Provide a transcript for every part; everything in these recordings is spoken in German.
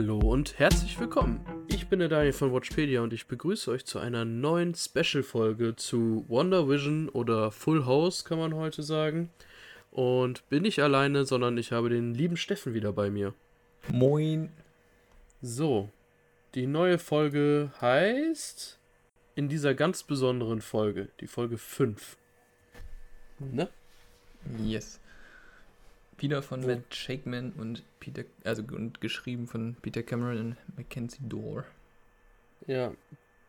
Hallo und herzlich willkommen. Ich bin der Daniel von Watchpedia und ich begrüße euch zu einer neuen Special-Folge zu Wonder Vision oder Full House, kann man heute sagen. Und bin nicht alleine, sondern ich habe den lieben Steffen wieder bei mir. Moin. So, die neue Folge heißt in dieser ganz besonderen Folge, die Folge 5. Ne? Yes. Wieder von Matt Shakeman und Peter, also und geschrieben von Peter Cameron und Mackenzie Dorr. Ja,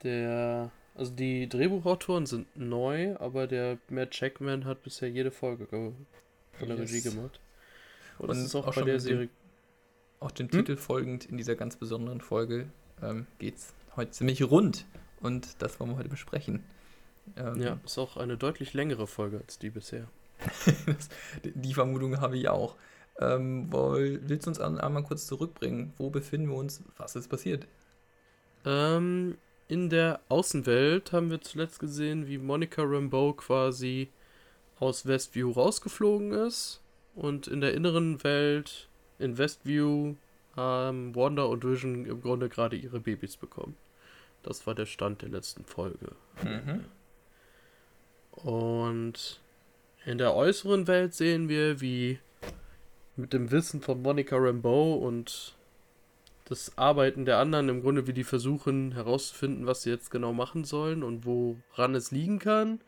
der, also die Drehbuchautoren sind neu, aber der Matt Shakeman hat bisher jede Folge von der yes. Regie gemacht. Und, und das ist auch, auch bei der Serie. Dem, auch dem hm? Titel folgend in dieser ganz besonderen Folge ähm, es heute ziemlich rund und das wollen wir heute besprechen. Ähm, ja, ist auch eine deutlich längere Folge als die bisher. die Vermutung habe ich auch. Ähm, willst du uns einmal kurz zurückbringen? Wo befinden wir uns? Was ist passiert? Ähm, in der Außenwelt haben wir zuletzt gesehen, wie Monica Rambeau quasi aus Westview rausgeflogen ist. Und in der inneren Welt, in Westview, haben Wanda und Vision im Grunde gerade ihre Babys bekommen. Das war der Stand der letzten Folge. Mhm. Und in der äußeren Welt sehen wir, wie mit dem Wissen von Monica Rambeau und das Arbeiten der anderen im Grunde, wie die versuchen herauszufinden, was sie jetzt genau machen sollen und woran es liegen kann.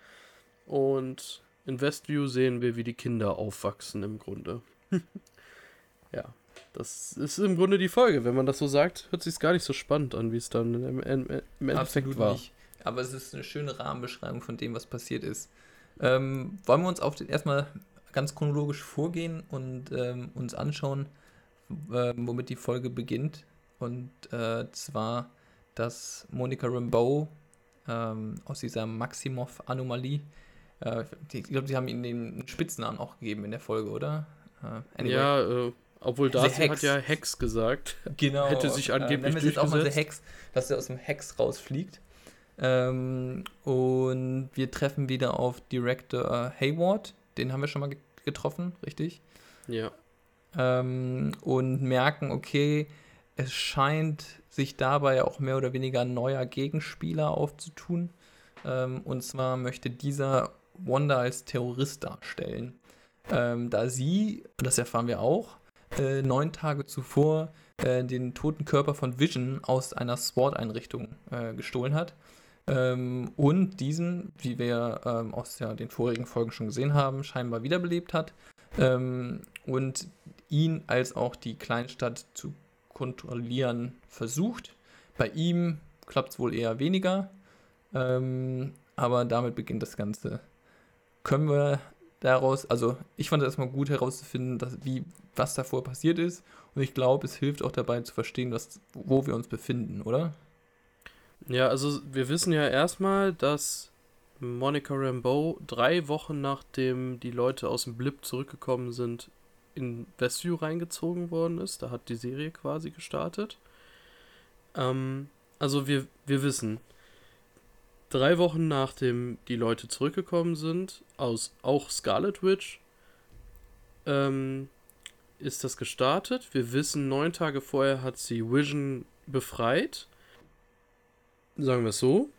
Und in Westview sehen wir, wie die Kinder aufwachsen im Grunde. ja, das ist im Grunde die Folge. Wenn man das so sagt, hört sich gar nicht so spannend an, wie es dann im, im, im Endeffekt Absolut war. Nicht. Aber es ist eine schöne Rahmenbeschreibung von dem, was passiert ist. Ähm, wollen wir uns auf den erstmal ganz chronologisch vorgehen und ähm, uns anschauen, äh, womit die Folge beginnt. Und äh, zwar, dass Monica Rambeau ähm, aus dieser Maximov-Anomalie, äh, ich glaube, sie haben ihnen den Spitznamen auch gegeben in der Folge, oder? Äh, anyway. Ja, äh, obwohl Darcy hat ja Hex gesagt. Genau. Hätte sich äh, angeblich äh, durchgesetzt. auch mal Hex, dass er aus dem Hex rausfliegt. Ähm, und wir treffen wieder auf Director Hayward. Den haben wir schon mal getroffen, richtig? Ja. Ähm, und merken, okay, es scheint sich dabei auch mehr oder weniger ein neuer Gegenspieler aufzutun. Ähm, und zwar möchte dieser Wanda als Terrorist darstellen. Ähm, da sie, das erfahren wir auch, äh, neun Tage zuvor äh, den toten Körper von Vision aus einer SWAT-Einrichtung äh, gestohlen hat ähm, und diesen, wie wir ähm, aus ja, den vorigen Folgen schon gesehen haben, scheinbar wiederbelebt hat ähm, und ihn als auch die Kleinstadt zu kontrollieren versucht. Bei ihm klappt es wohl eher weniger, ähm, aber damit beginnt das Ganze. Können wir daraus, also ich fand es erstmal gut herauszufinden, dass, wie, was davor passiert ist und ich glaube, es hilft auch dabei zu verstehen, was, wo wir uns befinden, oder? Ja, also wir wissen ja erstmal, dass Monica Rambeau drei Wochen nachdem die Leute aus dem Blip zurückgekommen sind, in Westview reingezogen worden ist. Da hat die Serie quasi gestartet. Ähm, also wir, wir wissen, drei Wochen nachdem die Leute zurückgekommen sind, aus auch Scarlet Witch, ähm, ist das gestartet. Wir wissen, neun Tage vorher hat sie Vision befreit. Sagen wir es so.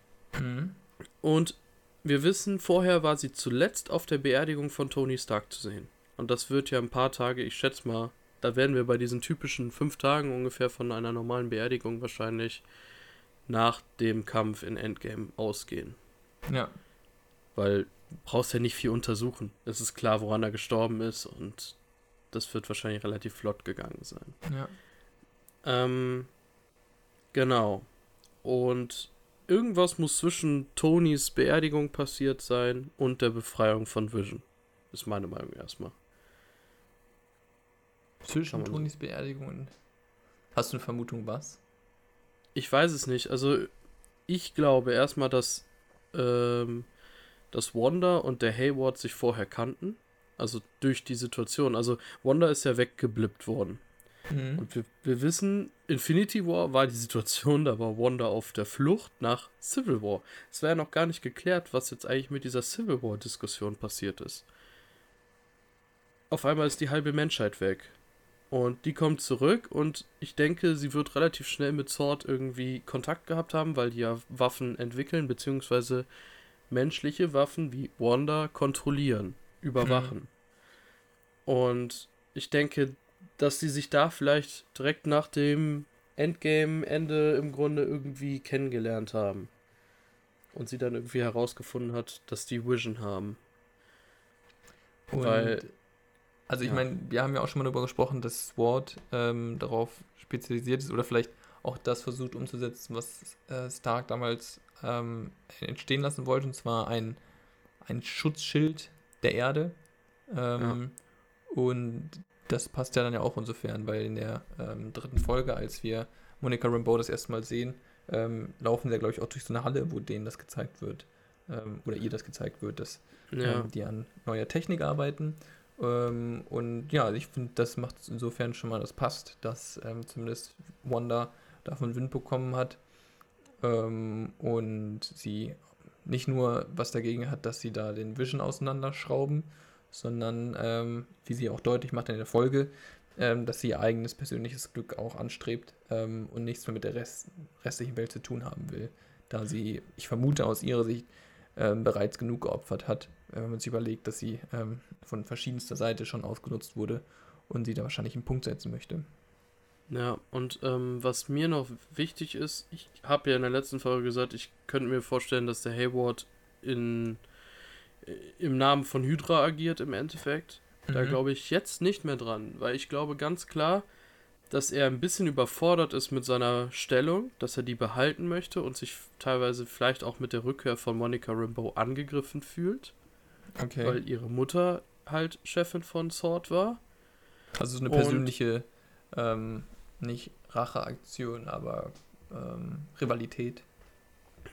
Mhm. Und wir wissen, vorher war sie zuletzt auf der Beerdigung von Tony Stark zu sehen. Und das wird ja ein paar Tage, ich schätze mal, da werden wir bei diesen typischen fünf Tagen ungefähr von einer normalen Beerdigung wahrscheinlich nach dem Kampf in Endgame ausgehen. Ja. Weil du brauchst ja nicht viel untersuchen. Es ist klar, woran er gestorben ist und das wird wahrscheinlich relativ flott gegangen sein. Ja. Ähm, genau. Und irgendwas muss zwischen Tonys Beerdigung passiert sein und der Befreiung von Vision. Ist meine Meinung erstmal. Zwischen Tonys Beerdigung und. Hast du eine Vermutung, was? Ich weiß es nicht. Also, ich glaube erstmal, dass, ähm, dass Wanda und der Hayward sich vorher kannten. Also durch die Situation. Also, Wanda ist ja weggeblippt worden. Mhm. Und wir, wir wissen, Infinity War war die Situation, da war Wanda auf der Flucht nach Civil War. Es war ja noch gar nicht geklärt, was jetzt eigentlich mit dieser Civil War-Diskussion passiert ist. Auf einmal ist die halbe Menschheit weg. Und die kommt zurück und ich denke, sie wird relativ schnell mit Sword irgendwie Kontakt gehabt haben, weil die ja Waffen entwickeln, beziehungsweise menschliche Waffen wie Wanda kontrollieren, überwachen. Mhm. Und ich denke, dass sie sich da vielleicht direkt nach dem Endgame-Ende im Grunde irgendwie kennengelernt haben. Und sie dann irgendwie herausgefunden hat, dass die Vision haben. Und Weil. Also ich ja. meine, wir haben ja auch schon mal darüber gesprochen, dass SWORD ähm, darauf spezialisiert ist oder vielleicht auch das versucht umzusetzen, was äh, Stark damals ähm, entstehen lassen wollte, und zwar ein, ein Schutzschild der Erde. Ähm, ja. Und das passt ja dann ja auch insofern, weil in der ähm, dritten Folge, als wir Monica Rambeau das erste Mal sehen, ähm, laufen sie ja, glaube ich, auch durch so eine Halle, wo denen das gezeigt wird. Ähm, oder ihr das gezeigt wird, dass ja. Ähm, die an neuer Technik arbeiten. Ähm, und ja, ich finde, das macht insofern schon mal, das passt, dass ähm, zumindest Wanda davon Wind bekommen hat. und sie nicht nur was dagegen hat, dass sie da den Vision auseinanderschrauben, sondern ähm, wie sie auch deutlich macht in der Folge, ähm, dass sie ihr eigenes persönliches Glück auch anstrebt ähm, und nichts mehr mit der Rest, restlichen Welt zu tun haben will, da sie, ich vermute aus ihrer Sicht, ähm, bereits genug geopfert hat, äh, wenn man sich überlegt, dass sie ähm, von verschiedenster Seite schon ausgenutzt wurde und sie da wahrscheinlich einen Punkt setzen möchte. Ja, und ähm, was mir noch wichtig ist, ich habe ja in der letzten Folge gesagt, ich könnte mir vorstellen, dass der Hayward in im Namen von Hydra agiert im Endeffekt. Da mhm. glaube ich jetzt nicht mehr dran, weil ich glaube ganz klar, dass er ein bisschen überfordert ist mit seiner Stellung, dass er die behalten möchte und sich teilweise vielleicht auch mit der Rückkehr von Monica Rambeau angegriffen fühlt. Okay. Weil ihre Mutter halt Chefin von Sword war. Also so eine persönliche, ähm, nicht Racheaktion, aber ähm, Rivalität.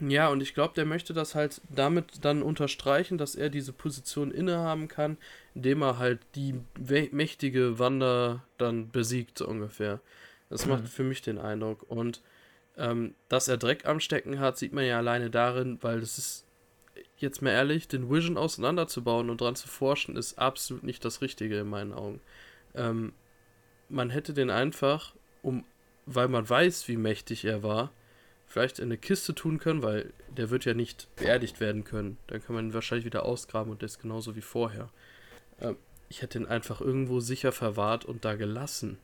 Ja, und ich glaube, der möchte das halt damit dann unterstreichen, dass er diese Position innehaben kann, indem er halt die mächtige Wanda dann besiegt, so ungefähr. Das mhm. macht für mich den Eindruck. Und ähm, dass er Dreck am Stecken hat, sieht man ja alleine darin, weil das ist, jetzt mal ehrlich, den Vision auseinanderzubauen und dran zu forschen, ist absolut nicht das Richtige in meinen Augen. Ähm, man hätte den einfach, um, weil man weiß, wie mächtig er war, vielleicht in eine Kiste tun können, weil der wird ja nicht beerdigt werden können. Dann kann man ihn wahrscheinlich wieder ausgraben und der ist genauso wie vorher. Ähm, ich hätte ihn einfach irgendwo sicher verwahrt und da gelassen.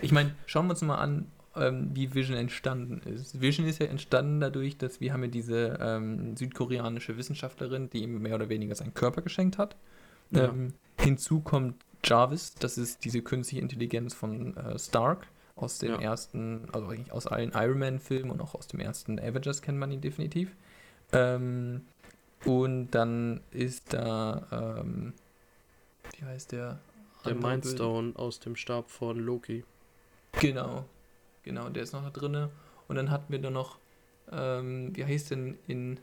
Ich meine, schauen wir uns mal an, ähm, wie Vision entstanden ist. Vision ist ja entstanden dadurch, dass wir haben ja diese ähm, südkoreanische Wissenschaftlerin, die ihm mehr oder weniger seinen Körper geschenkt hat. Ja. Ähm, hinzu kommt Jarvis, das ist diese künstliche Intelligenz von äh, Stark aus dem ja. ersten, also eigentlich aus allen Iron Man-Filmen und auch aus dem ersten Avengers kennt man ihn definitiv. Ähm, und dann ist da, ähm, wie heißt der? Der Mindstone aus dem Stab von Loki. Genau, genau, der ist noch da drin. Und dann hatten wir da noch, ähm, wie heißt denn in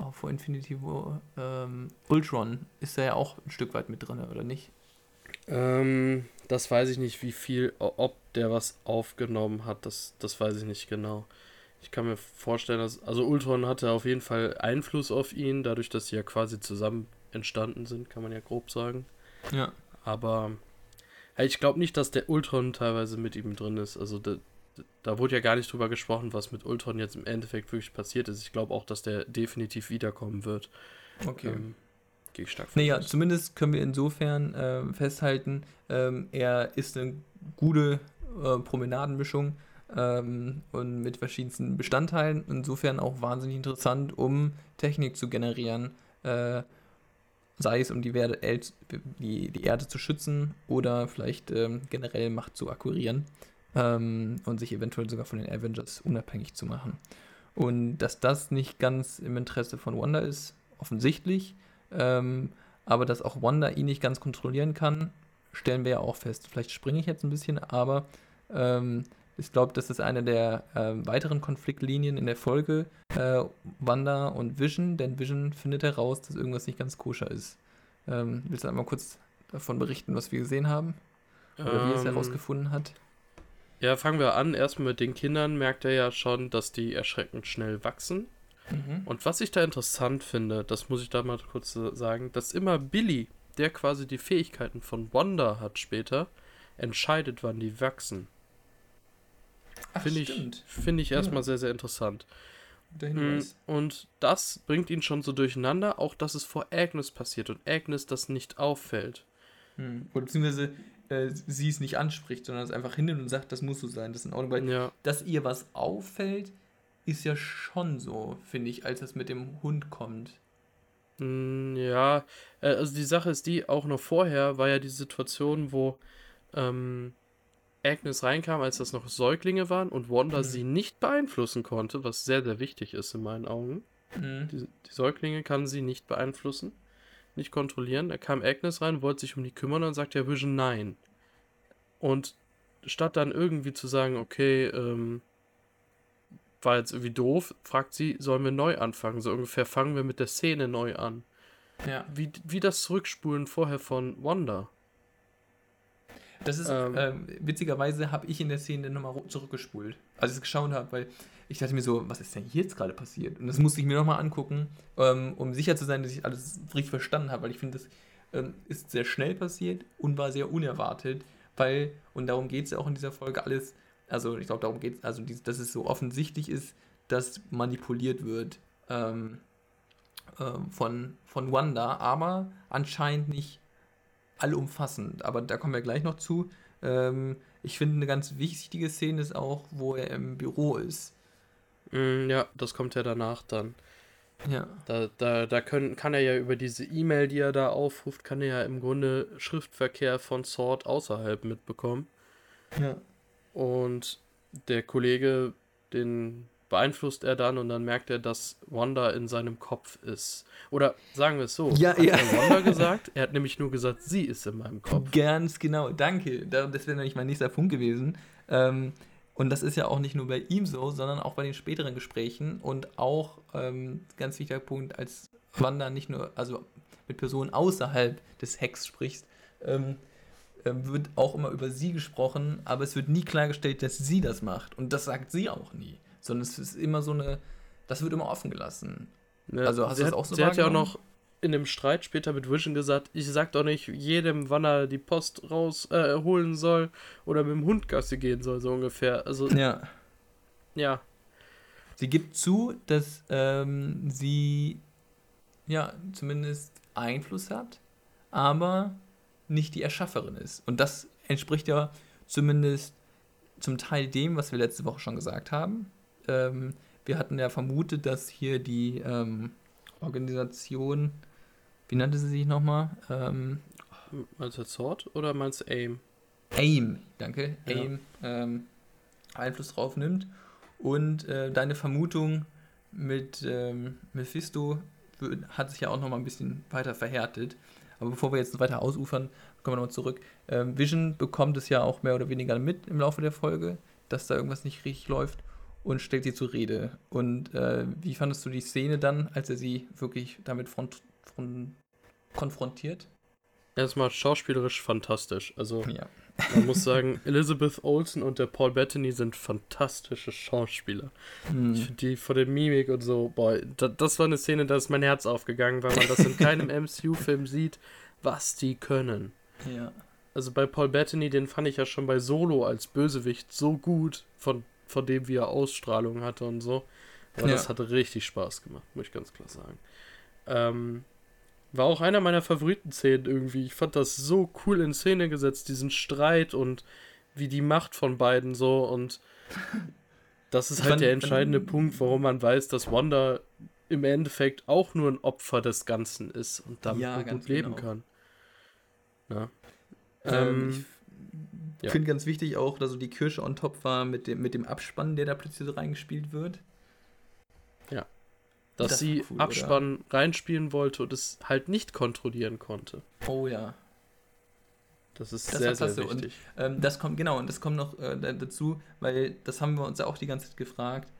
oh, vor Infinity War, ähm, Ultron ist da ja auch ein Stück weit mit drin, oder nicht? Ähm, das weiß ich nicht, wie viel, ob der was aufgenommen hat, das, das weiß ich nicht genau. Ich kann mir vorstellen, dass, also Ultron hatte auf jeden Fall Einfluss auf ihn, dadurch, dass sie ja quasi zusammen entstanden sind, kann man ja grob sagen. Ja. Aber ich glaube nicht, dass der Ultron teilweise mit ihm drin ist. Also da, da wurde ja gar nicht drüber gesprochen, was mit Ultron jetzt im Endeffekt wirklich passiert ist. Ich glaube auch, dass der definitiv wiederkommen wird. Okay. Ähm, Gehe ich stark von Naja, zumindest können wir insofern äh, festhalten, ähm, er ist eine gute äh, Promenadenmischung ähm, und mit verschiedensten Bestandteilen. Insofern auch wahnsinnig interessant, um Technik zu generieren. Äh, sei es um die, Werde, die, die, Erde zu schützen oder vielleicht ähm, generell Macht zu akquirieren ähm, und sich eventuell sogar von den Avengers unabhängig zu machen. Und dass das nicht ganz im Interesse von Wanda ist, offensichtlich, ähm, aber dass auch Wanda ihn nicht ganz kontrollieren kann, stellen wir ja auch fest. Vielleicht springe ich jetzt ein bisschen, aber ähm, ich glaube, das ist eine der äh, weiteren Konfliktlinien in der Folge. Äh, Wanda und Vision, denn Vision findet heraus, dass irgendwas nicht ganz koscher ist. Ähm, willst du einmal kurz davon berichten, was wir gesehen haben? Oder ähm, wie er es herausgefunden hat? Ja, fangen wir an. Erstmal mit den Kindern merkt er ja schon, dass die erschreckend schnell wachsen. Mhm. Und was ich da interessant finde, das muss ich da mal kurz sagen, dass immer Billy, der quasi die Fähigkeiten von Wanda hat später, entscheidet, wann die wachsen. Finde ich, find ich erstmal ja. sehr, sehr interessant. Mm, und das bringt ihn schon so durcheinander, auch dass es vor Agnes passiert und Agnes das nicht auffällt. Hm. Oder beziehungsweise äh, sie es nicht anspricht, sondern es einfach hinnimmt und sagt, das muss so sein, das ist in Ordnung. Weil, ja. dass ihr was auffällt, ist ja schon so, finde ich, als es mit dem Hund kommt. Mm, ja, äh, also die Sache ist die, auch noch vorher war ja die Situation, wo ähm, Agnes reinkam, als das noch Säuglinge waren und Wanda mhm. sie nicht beeinflussen konnte, was sehr, sehr wichtig ist in meinen Augen. Mhm. Die, die, Säuglinge kann sie nicht beeinflussen, nicht kontrollieren. Da kam Agnes rein, wollte sich um die kümmern und dann sagt der Vision nein. Und statt dann irgendwie zu sagen, okay, ähm, war jetzt irgendwie doof, fragt sie, sollen wir neu anfangen? So ungefähr fangen wir mit der Szene neu an. Ja. Wie, wie das Zurückspulen vorher von Wanda. Das ist, ähm, äh, witzigerweise habe ich in der Szene nochmal zurückgespult, als ich es geschaut habe, weil ich dachte mir so, was ist denn hier jetzt gerade passiert? Und das musste ich mir nochmal angucken, ähm, um sicher zu sein, dass ich alles richtig verstanden habe, weil ich finde, das ähm, ist sehr schnell passiert und war sehr unerwartet, weil, und darum geht es ja auch in dieser Folge, alles, also ich glaube, darum geht es, also die, dass es so offensichtlich ist, dass manipuliert wird ähm, äh, von, von Wanda, aber anscheinend nicht allumfassend, aber da kommen wir gleich noch zu. Ähm, ich finde, eine ganz wichtige Szene ist auch, wo er im Büro ist. Mm, ja, das kommt ja danach dann. Ja. Da, da, da können, kann er ja über diese E-Mail, die er da aufruft, kann er ja im Grunde Schriftverkehr von Sword außerhalb mitbekommen. Ja. Und der Kollege, den beeinflusst er dann und dann merkt er, dass Wanda in seinem Kopf ist. Oder sagen wir es so, ja, hat ja. er Wanda gesagt? Er hat nämlich nur gesagt, sie ist in meinem Kopf. Ganz genau, danke. Das wäre nämlich mein nächster Punkt gewesen. Ähm, und das ist ja auch nicht nur bei ihm so, sondern auch bei den späteren Gesprächen und auch ähm, ganz wichtiger Punkt, als Wanda nicht nur, also mit Personen außerhalb des Hacks sprichst, ähm, ähm, wird auch immer über sie gesprochen, aber es wird nie klargestellt, dass sie das macht. Und das sagt sie auch nie sondern es ist immer so eine, das wird immer offen gelassen. Ja, also hast du das hat, auch so Sie hat ja auch noch in dem Streit später mit Vision gesagt, ich sag doch nicht jedem, wann er die Post rausholen äh, soll oder mit dem Hund Gasse gehen soll, so ungefähr. Also, ja. Ja. Sie gibt zu, dass ähm, sie ja zumindest Einfluss hat, aber nicht die Erschafferin ist. Und das entspricht ja zumindest zum Teil dem, was wir letzte Woche schon gesagt haben ähm, wir hatten ja vermutet, dass hier die ähm, Organisation, wie nannte sie sich nochmal? Ähm, meinst du Sword oder meinst du AIM? AIM, danke. Ja. AIM ähm, Einfluss drauf nimmt. Und äh, deine Vermutung mit ähm, Mephisto hat sich ja auch nochmal ein bisschen weiter verhärtet. Aber bevor wir jetzt weiter ausufern, kommen wir nochmal zurück. Ähm, Vision bekommt es ja auch mehr oder weniger mit im Laufe der Folge, dass da irgendwas nicht richtig läuft und stellt sie zur Rede. Und äh, wie fandest du die Szene dann, als er sie wirklich damit front, front, konfrontiert? Erstmal schauspielerisch fantastisch. Also ja. Man muss sagen, Elizabeth Olsen und der Paul Bettany sind fantastische Schauspieler. Hm. Ich finde die vor der Mimik und so, boah, da, das war eine Szene, da ist mein Herz aufgegangen, weil man das in keinem MCU-Film sieht, was die können. Ja. Also bei Paul Bettany, den fand ich ja schon bei Solo als Bösewicht so gut, von von dem, wie er Ausstrahlung hatte und so. Aber ja. das hatte richtig Spaß gemacht, muss ich ganz klar sagen. Ähm, war auch einer meiner Favoriten-Szenen irgendwie. Ich fand das so cool in Szene gesetzt, diesen Streit und wie die Macht von beiden so und das ist halt fand, der entscheidende fand, Punkt, warum man weiß, dass Wanda im Endeffekt auch nur ein Opfer des Ganzen ist und damit ja, gut leben genau. kann. Ja. Ähm, ähm, ich ich ja. finde ganz wichtig auch, dass so die Kirsche on top war mit dem, mit dem Abspann, der da plötzlich so reingespielt wird. Dass das sie cool, Abspann oder? reinspielen wollte und es halt nicht kontrollieren konnte. Oh ja. Das ist das sehr, sehr wichtig. Und, ähm, das kommt, genau, und das kommt noch äh, dazu, weil das haben wir uns ja auch die ganze Zeit gefragt.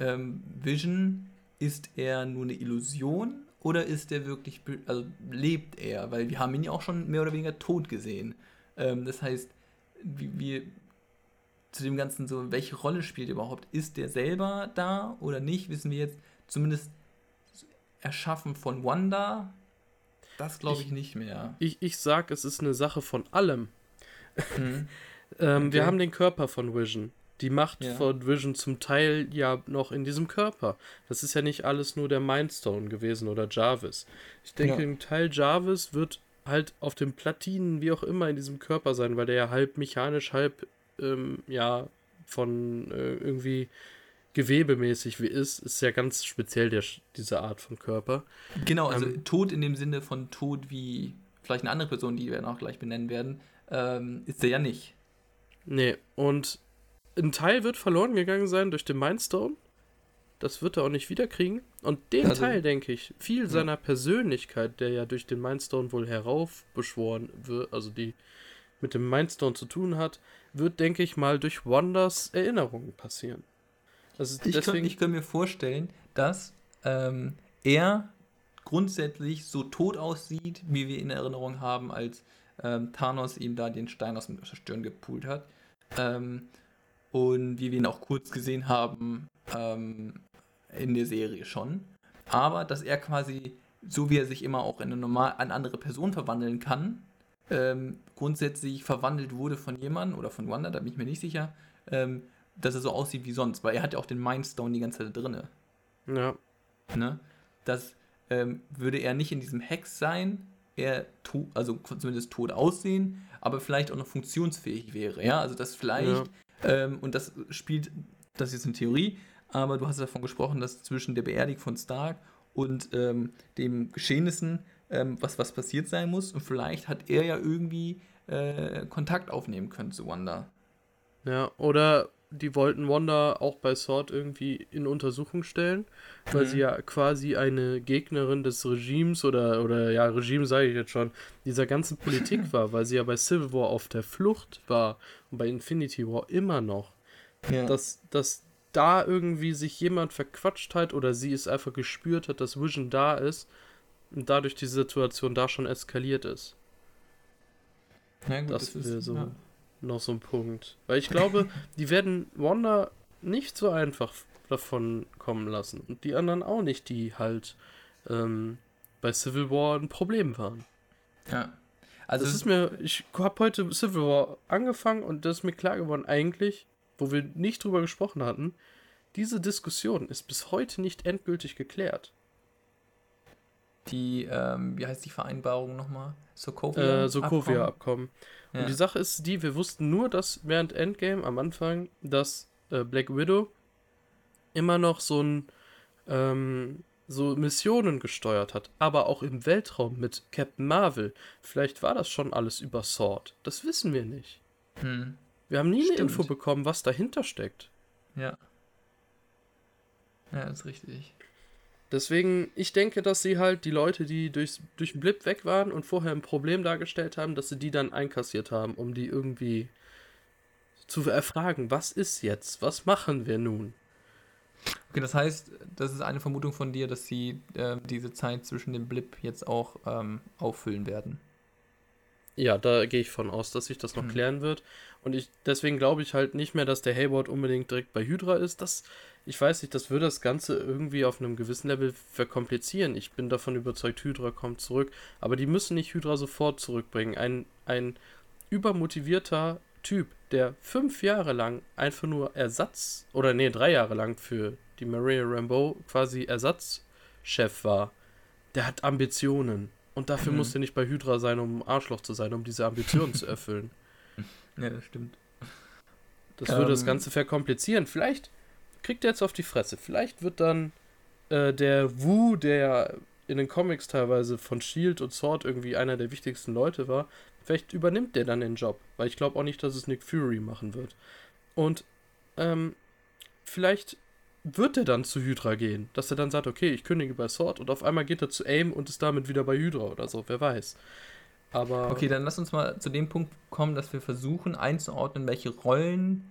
Ähm, Vision, ist er nur eine Illusion oder ist er wirklich, also lebt er? Weil wir haben ihn ja auch schon mehr oder weniger tot gesehen. Ähm, das heißt, wie, wie zu dem Ganzen so, welche Rolle spielt überhaupt? Ist der selber da oder nicht? Wissen wir jetzt zumindest erschaffen von Wanda? Das glaube ich, ich, nicht mehr. Ich, ich sag, es ist eine Sache von allem. Mhm. ähm, okay. Wir haben den Körper von Vision. Die Macht ja. von Vision zum Teil ja noch in diesem Körper. Das ist ja nicht alles nur der Mindstone gewesen oder Jarvis. Ich denke, ja. ein Teil Jarvis wird halt auf den Platinen, wie auch immer, in diesem Körper sein, weil der ja halb mechanisch, halb ähm, ja von äh, irgendwie gewebemäßig wie ist, ist ja ganz speziell der, diese Art von Körper. Genau, also ähm, Tod in dem Sinne von Tod wie vielleicht eine andere Person, die wir noch gleich benennen werden, ähm, ist er ja nicht. Nee, und ein Teil wird verloren gegangen sein durch den Mindstone. Das wird er auch nicht wiederkriegen. Und den also, Teil, denke ich, viel ja. seiner Persönlichkeit, der ja durch den Mindstone wohl heraufbeschworen wird, also die mit dem Mindstone zu tun hat, wird, denke ich mal, durch Wonders Erinnerungen passieren. Also ich, deswegen... kann, kann mir vorstellen, dass ähm, er grundsätzlich so tot aussieht, wie wir in Erinnerung haben, als ähm, Thanos ihm da den Stein aus, der Stirn gepult hat. Ähm, und wie wir ihn auch kurz gesehen haben ähm, in der Serie schon. Aber dass er quasi, so wie er sich immer auch in eine, normal, eine andere Person verwandeln kann, ähm, grundsätzlich verwandelt wurde von jemandem oder von Wanda, da bin ich mir nicht sicher, ähm, dass er so aussieht wie sonst, weil er hat ja auch den Mindstone die ganze Zeit drinne. Ja. Ne? Das ähm, würde er nicht in diesem Hex sein, er also zumindest tot aussehen, aber vielleicht auch noch funktionsfähig wäre. Ja, also das vielleicht, ja. ähm, und das spielt, das ist jetzt eine Theorie, aber du hast davon gesprochen, dass zwischen der Beerdigung von Stark und ähm, dem Geschehnissen ähm, was, was passiert sein muss. Und vielleicht hat er ja irgendwie äh, Kontakt aufnehmen können zu Wanda. Ja, oder die wollten Wanda auch bei Sword irgendwie in Untersuchung stellen, weil mhm. sie ja quasi eine Gegnerin des Regimes oder, oder ja, Regime sage ich jetzt schon, dieser ganzen Politik war, weil sie ja bei Civil War auf der Flucht war und bei Infinity War immer noch. Ja. Dass, dass da irgendwie sich jemand verquatscht hat oder sie es einfach gespürt hat, dass Vision da ist und dadurch die Situation da schon eskaliert ist. Ja, gut, das, das ist so. Ja noch so ein Punkt. Weil ich glaube, die werden Wanda nicht so einfach davon kommen lassen. Und die anderen auch nicht, die halt ähm, bei Civil War ein Problem waren. Ja. Also das ist mir, ich habe heute Civil War angefangen und das ist mir klar geworden, eigentlich, wo wir nicht drüber gesprochen hatten, diese Diskussion ist bis heute nicht endgültig geklärt. Die, ähm, wie heißt die Vereinbarung nochmal? Sokovia-Abkommen. Äh, Sokovia-Abkommen. Ja. Und die Sache ist die, wir wussten nur, dass während Endgame am Anfang, dass äh, Black Widow immer noch so ein ähm, so Missionen gesteuert hat, aber auch im Weltraum mit Captain Marvel. Vielleicht war das schon alles über Sword. Das wissen wir nicht. Hm. Wir haben nie Stimmt. eine Info bekommen, was dahinter steckt. Ja. Ja, ist richtig. Deswegen, ich denke, dass sie halt die Leute, die durchs, durch den Blip weg waren und vorher ein Problem dargestellt haben, dass sie die dann einkassiert haben, um die irgendwie zu erfragen, was ist jetzt? Was machen wir nun? Okay, das heißt, das ist eine Vermutung von dir, dass sie äh, diese Zeit zwischen dem Blip jetzt auch ähm, auffüllen werden. Ja, da gehe ich von aus, dass sich das noch hm. klären wird. Und ich deswegen glaube ich halt nicht mehr, dass der Hayward unbedingt direkt bei Hydra ist. Das ich weiß nicht, das würde das Ganze irgendwie auf einem gewissen Level verkomplizieren. Ich bin davon überzeugt, Hydra kommt zurück, aber die müssen nicht Hydra sofort zurückbringen. Ein, ein übermotivierter Typ, der fünf Jahre lang einfach nur Ersatz, oder nee, drei Jahre lang für die Maria Rambeau quasi Ersatzchef war, der hat Ambitionen. Und dafür mhm. muss er nicht bei Hydra sein, um Arschloch zu sein, um diese Ambitionen zu erfüllen. Ja, das stimmt. Das würde das ähm. Ganze verkomplizieren. Vielleicht kriegt er jetzt auf die Fresse. Vielleicht wird dann äh, der Wu, der in den Comics teilweise von Shield und Sword irgendwie einer der wichtigsten Leute war, vielleicht übernimmt der dann den Job, weil ich glaube auch nicht, dass es Nick Fury machen wird. Und ähm, vielleicht wird er dann zu Hydra gehen, dass er dann sagt, okay, ich kündige bei Sword und auf einmal geht er zu AIM und ist damit wieder bei Hydra oder so, wer weiß. Aber okay, dann lass uns mal zu dem Punkt kommen, dass wir versuchen einzuordnen, welche Rollen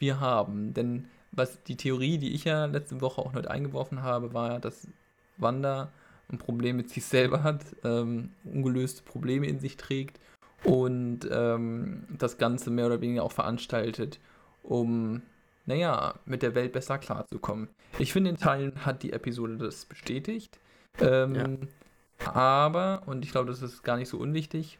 wir haben. Denn was die Theorie, die ich ja letzte Woche auch noch eingeworfen habe, war, dass Wanda ein Problem mit sich selber hat, ähm, ungelöste Probleme in sich trägt und ähm, das Ganze mehr oder weniger auch veranstaltet, um, naja, mit der Welt besser klarzukommen. Ich finde, in Teilen hat die Episode das bestätigt. Ähm, ja. Aber, und ich glaube, das ist gar nicht so unwichtig,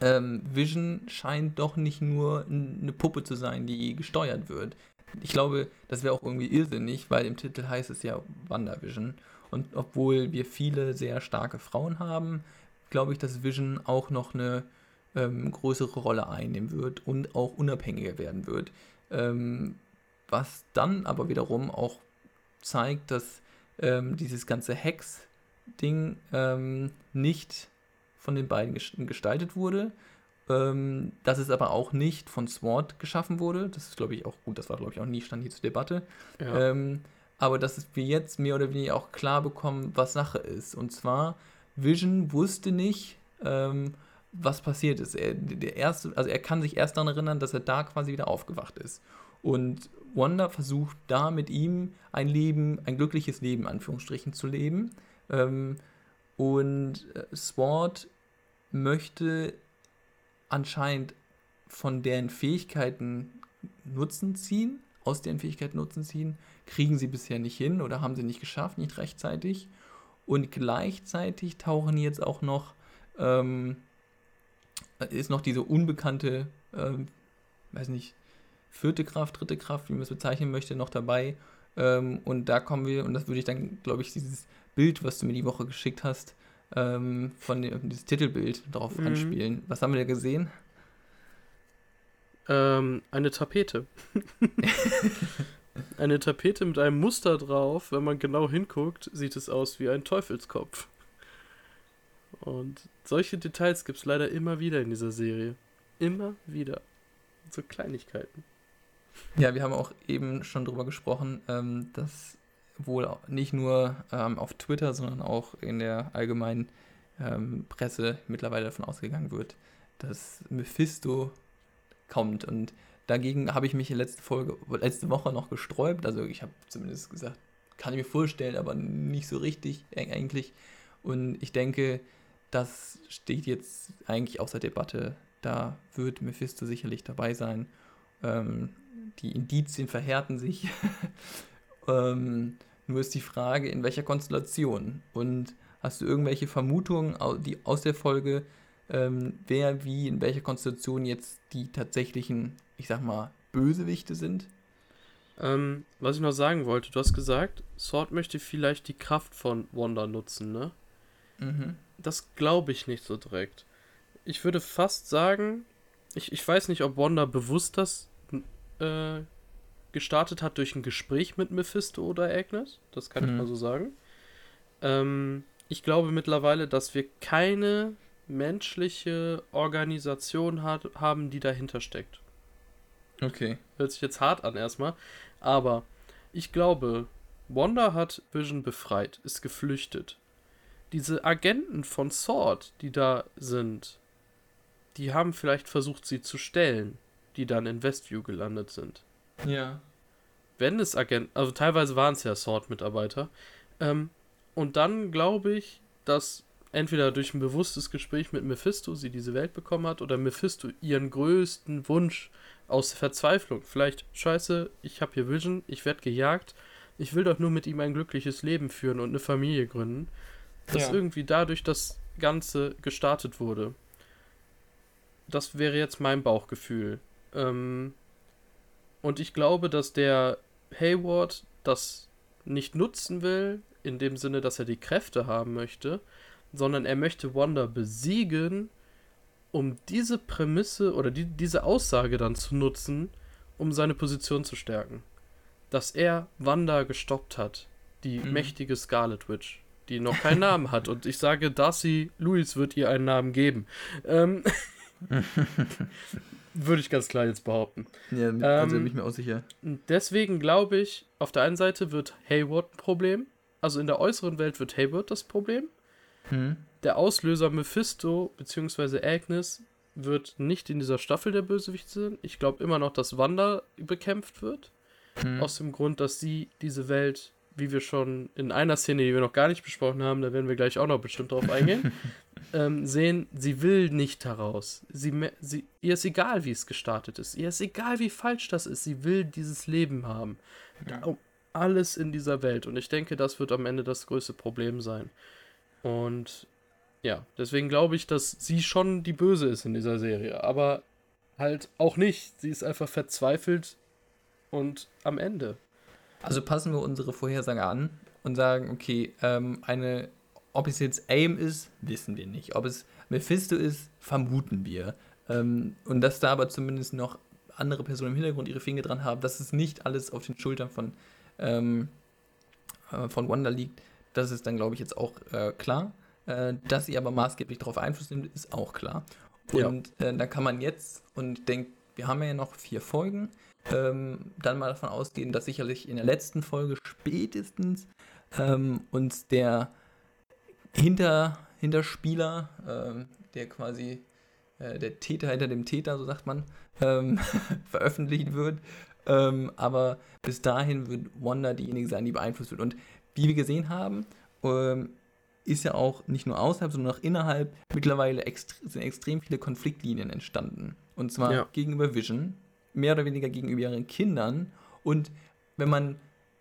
ähm, Vision scheint doch nicht nur eine Puppe zu sein, die gesteuert wird. Ich glaube, das wäre auch irgendwie irrsinnig, weil im Titel heißt es ja WandaVision. Und obwohl wir viele sehr starke Frauen haben, glaube ich, dass Vision auch noch eine ähm, größere Rolle einnehmen wird und auch unabhängiger werden wird. Ähm, was dann aber wiederum auch zeigt, dass ähm, dieses ganze Hex-Ding ähm, nicht von den beiden gestaltet wurde, ähm, dass es aber auch nicht von SWORD geschaffen wurde. Das ist, glaube ich, auch gut. Das war, glaube ich, auch nie stand hier zur Debatte. Ja. Ähm, aber dass wir jetzt mehr oder weniger auch klar bekommen, was Sache ist. Und zwar, Vision wusste nicht, ähm, was passiert ist. Er, der erste, also er kann sich erst daran erinnern, dass er da quasi wieder aufgewacht ist. Und Wanda versucht da mit ihm ein Leben, ein glückliches Leben, Anführungsstrichen, zu leben. Ähm, und äh, Sword möchte anscheinend von deren Fähigkeiten Nutzen ziehen, aus deren Fähigkeiten Nutzen ziehen, kriegen sie bisher nicht hin oder haben sie nicht geschafft, nicht rechtzeitig. Und gleichzeitig tauchen jetzt auch noch, ähm, ist noch diese unbekannte, ähm, weiß nicht, vierte Kraft, dritte Kraft, wie man es bezeichnen möchte, noch dabei. Ähm, und da kommen wir, und das würde ich dann, glaube ich, dieses Bild, was du mir die Woche geschickt hast, ähm, von dem, dieses Titelbild darauf mhm. anspielen. Was haben wir da gesehen? Ähm, eine Tapete. eine Tapete mit einem Muster drauf. Wenn man genau hinguckt, sieht es aus wie ein Teufelskopf. Und solche Details gibt es leider immer wieder in dieser Serie. Immer wieder. So Kleinigkeiten. Ja, wir haben auch eben schon drüber gesprochen, ähm, dass wohl nicht nur ähm, auf Twitter, sondern auch in der allgemeinen ähm, Presse mittlerweile davon ausgegangen wird, dass Mephisto kommt. Und dagegen habe ich mich letzte Folge, letzte Woche noch gesträubt. Also ich habe zumindest gesagt, kann ich mir vorstellen, aber nicht so richtig eigentlich. Und ich denke, das steht jetzt eigentlich außer Debatte. Da wird Mephisto sicherlich dabei sein. Ähm, die Indizien verhärten sich. ähm, nur ist die Frage, in welcher Konstellation. Und hast du irgendwelche Vermutungen, die aus der Folge, ähm, wer wie, in welcher Konstellation jetzt die tatsächlichen, ich sag mal, Bösewichte sind? Ähm, was ich noch sagen wollte, du hast gesagt, Sword möchte vielleicht die Kraft von Wanda nutzen, ne? Mhm. Das glaube ich nicht so direkt. Ich würde fast sagen, ich, ich weiß nicht, ob Wanda bewusst das äh, gestartet hat durch ein Gespräch mit Mephisto oder Agnes. Das kann mhm. ich mal so sagen. Ähm, ich glaube mittlerweile, dass wir keine menschliche Organisation hat, haben, die dahinter steckt. Okay. Hört sich jetzt hart an erstmal. Aber ich glaube, Wanda hat Vision befreit, ist geflüchtet. Diese Agenten von Sword, die da sind, die haben vielleicht versucht, sie zu stellen die dann in Westview gelandet sind. Ja. Wenn es Agenten, also teilweise waren es ja Sword-Mitarbeiter. Ähm, und dann glaube ich, dass entweder durch ein bewusstes Gespräch mit Mephisto sie diese Welt bekommen hat oder Mephisto ihren größten Wunsch aus Verzweiflung. Vielleicht, scheiße, ich habe hier Vision, ich werde gejagt, ich will doch nur mit ihm ein glückliches Leben führen und eine Familie gründen. Dass ja. irgendwie dadurch das Ganze gestartet wurde. Das wäre jetzt mein Bauchgefühl. Ähm, und ich glaube, dass der Hayward das nicht nutzen will, in dem Sinne, dass er die Kräfte haben möchte, sondern er möchte Wanda besiegen, um diese Prämisse oder die, diese Aussage dann zu nutzen, um seine Position zu stärken. Dass er Wanda gestoppt hat, die mhm. mächtige Scarlet Witch, die noch keinen Namen hat. Und ich sage, Darcy Lewis wird ihr einen Namen geben. Ähm Würde ich ganz klar jetzt behaupten. Ja, also ähm, bin ich mir auch sicher. Deswegen glaube ich, auf der einen Seite wird Hayward ein Problem. Also in der äußeren Welt wird Hayward das Problem. Hm. Der Auslöser Mephisto bzw. Agnes wird nicht in dieser Staffel der Bösewicht sein. Ich glaube immer noch, dass Wanda bekämpft wird. Hm. Aus dem Grund, dass sie diese Welt, wie wir schon in einer Szene, die wir noch gar nicht besprochen haben, da werden wir gleich auch noch bestimmt drauf eingehen, ähm, sehen, sie will nicht heraus. Sie, sie, ihr ist egal, wie es gestartet ist. Ihr ist egal, wie falsch das ist. Sie will dieses Leben haben. Ja. Um alles in dieser Welt. Und ich denke, das wird am Ende das größte Problem sein. Und Ja, deswegen glaube ich, dass sie schon die Böse ist in dieser Serie. Aber halt auch nicht. Sie ist einfach verzweifelt und am Ende. Also passen wir unsere Vorhersage an und sagen, okay, ähm, eine, ob es jetzt AIM ist, wissen wir nicht. Ob es Mephisto ist, vermuten wir. Ähm, und dass da aber zumindest noch andere Personen im Hintergrund ihre Finger dran haben, dass es nicht alles auf den Schultern von, ähm, äh, von Wanda liegt, das ist dann, glaube ich, jetzt auch äh, klar. Äh, dass sie aber maßgeblich darauf Einfluss nimmt, ist auch klar. Und ja. Äh, da kann man jetzt, und ich denke, wir haben ja noch vier Folgen, ähm, dann mal davon ausgehen, dass sicherlich in der letzten Folge spätestens ähm, uns der Hinter, Hinterspieler, ähm, der quasi äh, der Täter hinter dem Täter, so sagt man, ähm, veröffentlicht wird. Ähm, aber bis dahin wird Wanda diejenige sein, die beeinflusst wird. Und wie wir gesehen haben, ähm, ist ja auch nicht nur außerhalb, sondern auch innerhalb mittlerweile extre sind extrem viele Konfliktlinien entstanden. Und zwar ja. gegenüber Vision, mehr oder weniger gegenüber ihren Kindern. Und wenn man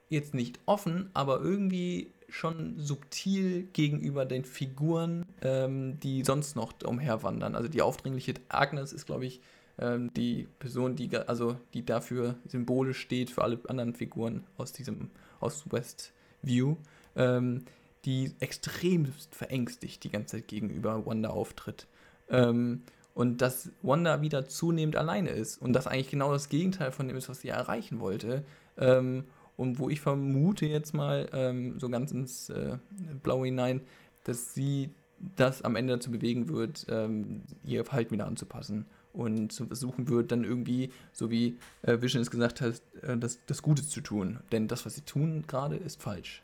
jetzt nicht offen, aber irgendwie schon subtil gegenüber den Figuren, ähm, die sonst noch umherwandern. Also die aufdringliche Agnes ist, glaube ich, ähm, die Person, die also die dafür symbolisch steht für alle anderen Figuren aus diesem aus Westview. Ähm, die extremst verängstigt die ganze Zeit gegenüber Wanda auftritt. Ähm, und dass Wanda wieder zunehmend alleine ist und das eigentlich genau das Gegenteil von dem ist, was sie erreichen wollte. Ähm, und wo ich vermute jetzt mal ähm, so ganz ins äh, Blaue hinein, dass sie das am Ende dazu bewegen wird, ähm, ihr Verhalten wieder anzupassen und zu versuchen wird, dann irgendwie, so wie äh, Vision es gesagt hat, äh, das, das Gute zu tun. Denn das, was sie tun gerade, ist falsch.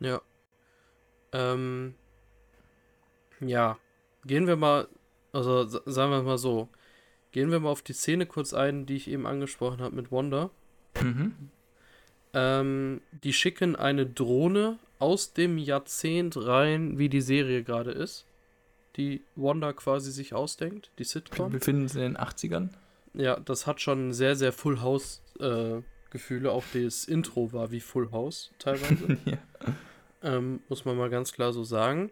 Ja, ähm, ja, gehen wir mal, also sagen wir mal so, gehen wir mal auf die Szene kurz ein, die ich eben angesprochen habe mit Wanda. Mhm. Ähm, die schicken eine Drohne aus dem Jahrzehnt rein, wie die Serie gerade ist, die Wanda quasi sich ausdenkt, die Sitcom. Wir befinden uns in den 80ern. Ja, das hat schon sehr, sehr Full House äh, Gefühle. Auch das Intro war wie Full House teilweise. ja ähm, muss man mal ganz klar so sagen.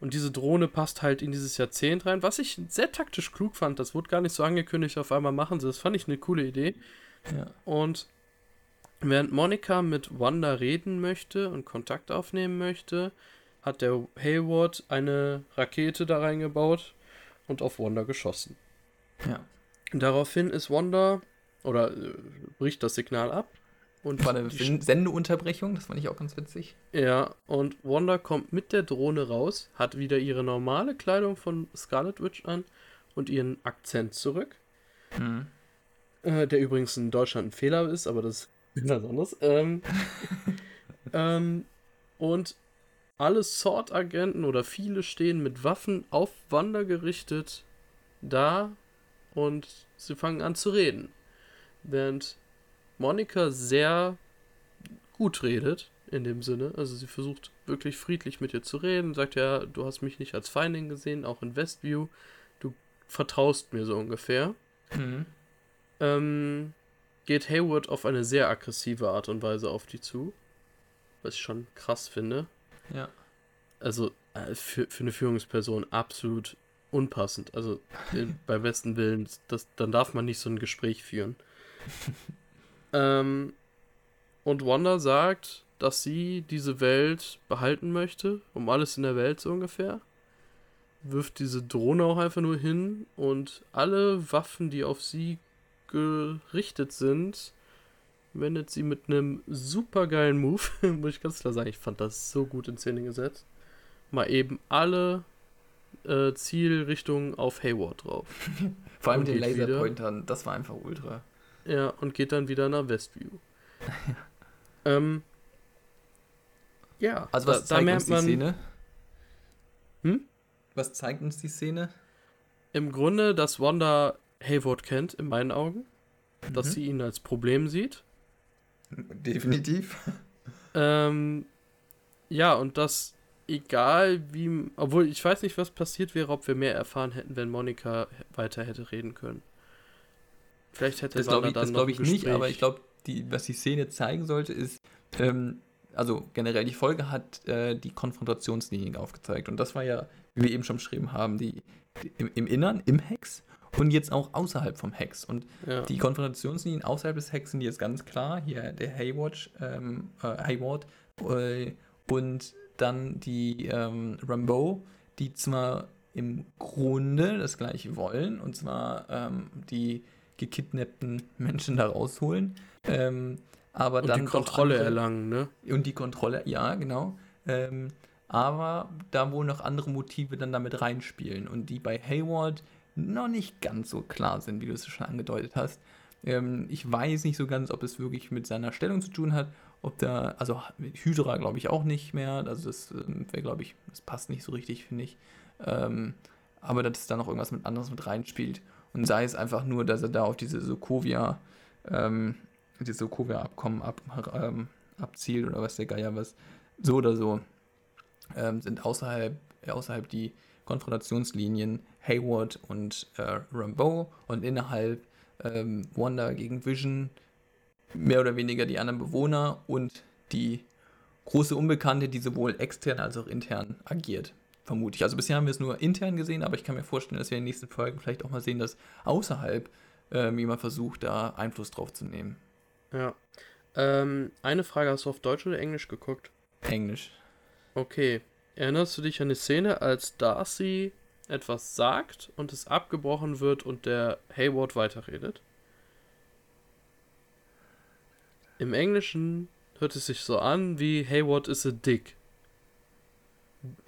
Und diese Drohne passt halt in dieses Jahrzehnt rein, was ich sehr taktisch klug fand. Das wurde gar nicht so angekündigt, auf einmal machen sie. Das fand ich eine coole Idee. Ja. Und während Monika mit Wanda reden möchte und Kontakt aufnehmen möchte, hat der Hayward eine Rakete da reingebaut und auf Wanda geschossen. Ja. Daraufhin ist Wanda oder äh, bricht das Signal ab und war eine Sendeunterbrechung, das fand ich auch ganz witzig. Ja, und Wanda kommt mit der Drohne raus, hat wieder ihre normale Kleidung von Scarlet Witch an und ihren Akzent zurück. Mhm. Äh, der übrigens in Deutschland ein Fehler ist, aber das was anderes. Ähm, ähm, und alle Sword-Agenten oder viele stehen mit Waffen auf Wanda gerichtet da und sie fangen an zu reden. Während Monika sehr gut redet, in dem Sinne. Also sie versucht wirklich friedlich mit ihr zu reden, sagt ja, du hast mich nicht als Feindin gesehen, auch in Westview. Du vertraust mir so ungefähr. Mhm. Ähm, geht Hayward auf eine sehr aggressive Art und Weise auf die zu. Was ich schon krass finde. Ja. Also äh, für, für eine Führungsperson absolut unpassend. Also in, beim besten Willen, das, dann darf man nicht so ein Gespräch führen. Ähm, und Wanda sagt, dass sie diese Welt behalten möchte, um alles in der Welt so ungefähr. Wirft diese Drohne auch einfach nur hin und alle Waffen, die auf sie gerichtet sind, wendet sie mit einem super geilen Move, muss ich ganz klar sagen, ich fand das so gut in Szene gesetzt, mal eben alle äh, Zielrichtungen auf Hayward drauf. Vor allem den Laserpointern, das war einfach ultra. Ja, und geht dann wieder nach Westview. ähm, ja, also was da, zeigt da uns die man, Szene? Hm? Was zeigt uns die Szene? Im Grunde, dass Wanda Hayward kennt, in meinen Augen. Mhm. Dass sie ihn als Problem sieht. Definitiv. Ähm, ja, und dass egal wie, obwohl ich weiß nicht, was passiert wäre, ob wir mehr erfahren hätten, wenn Monika weiter hätte reden können. Vielleicht hätte das glaube ich, das glaub ich nicht, aber ich glaube, die, was die Szene zeigen sollte, ist, ähm, also generell die Folge hat äh, die Konfrontationslinien aufgezeigt. Und das war ja, wie wir eben schon beschrieben haben, die, die im, im, Innern, im Hex und jetzt auch außerhalb vom Hex. Und ja. die Konfrontationslinien außerhalb des Hex sind jetzt ganz klar. Hier der Hayward, ähm, äh, Hayward äh, und dann die ähm, Rambo, die zwar im Grunde das gleiche wollen, und zwar ähm, die gekidnappten Menschen da rausholen. Ähm, aber und dann die Kontrolle andere, erlangen, ne? Und die Kontrolle, ja, genau. Ähm, aber da wohl noch andere Motive dann damit reinspielen und die bei Hayward noch nicht ganz so klar sind, wie du es schon angedeutet hast. Ähm, ich weiß nicht so ganz, ob es wirklich mit seiner Stellung zu tun hat, ob da, also Hydra glaube ich auch nicht mehr, also das ähm, wäre, glaube ich, das passt nicht so richtig, finde ich. Ähm, aber dass da noch irgendwas mit anderes mit reinspielt. Und sei es einfach nur, dass er da auf diese Sokovia, ähm, dieses Sokovia-Abkommen ab, ähm, abzielt oder was der Geier was. So oder so ähm, sind außerhalb, außerhalb die Konfrontationslinien Hayward und äh, Rambeau und innerhalb ähm, Wanda gegen Vision mehr oder weniger die anderen Bewohner und die große Unbekannte, die sowohl extern als auch intern agiert vermute ich. Also bisher haben wir es nur intern gesehen, aber ich kann mir vorstellen, dass wir in den nächsten Folgen vielleicht auch mal sehen, dass außerhalb ähm, jemand versucht, da Einfluss drauf zu nehmen. Ja. Ähm, eine Frage, hast du auf Deutsch oder Englisch geguckt? Englisch. Okay. Erinnerst du dich an die Szene, als Darcy etwas sagt und es abgebrochen wird und der Hayward weiterredet? Im Englischen hört es sich so an wie Hayward is a dick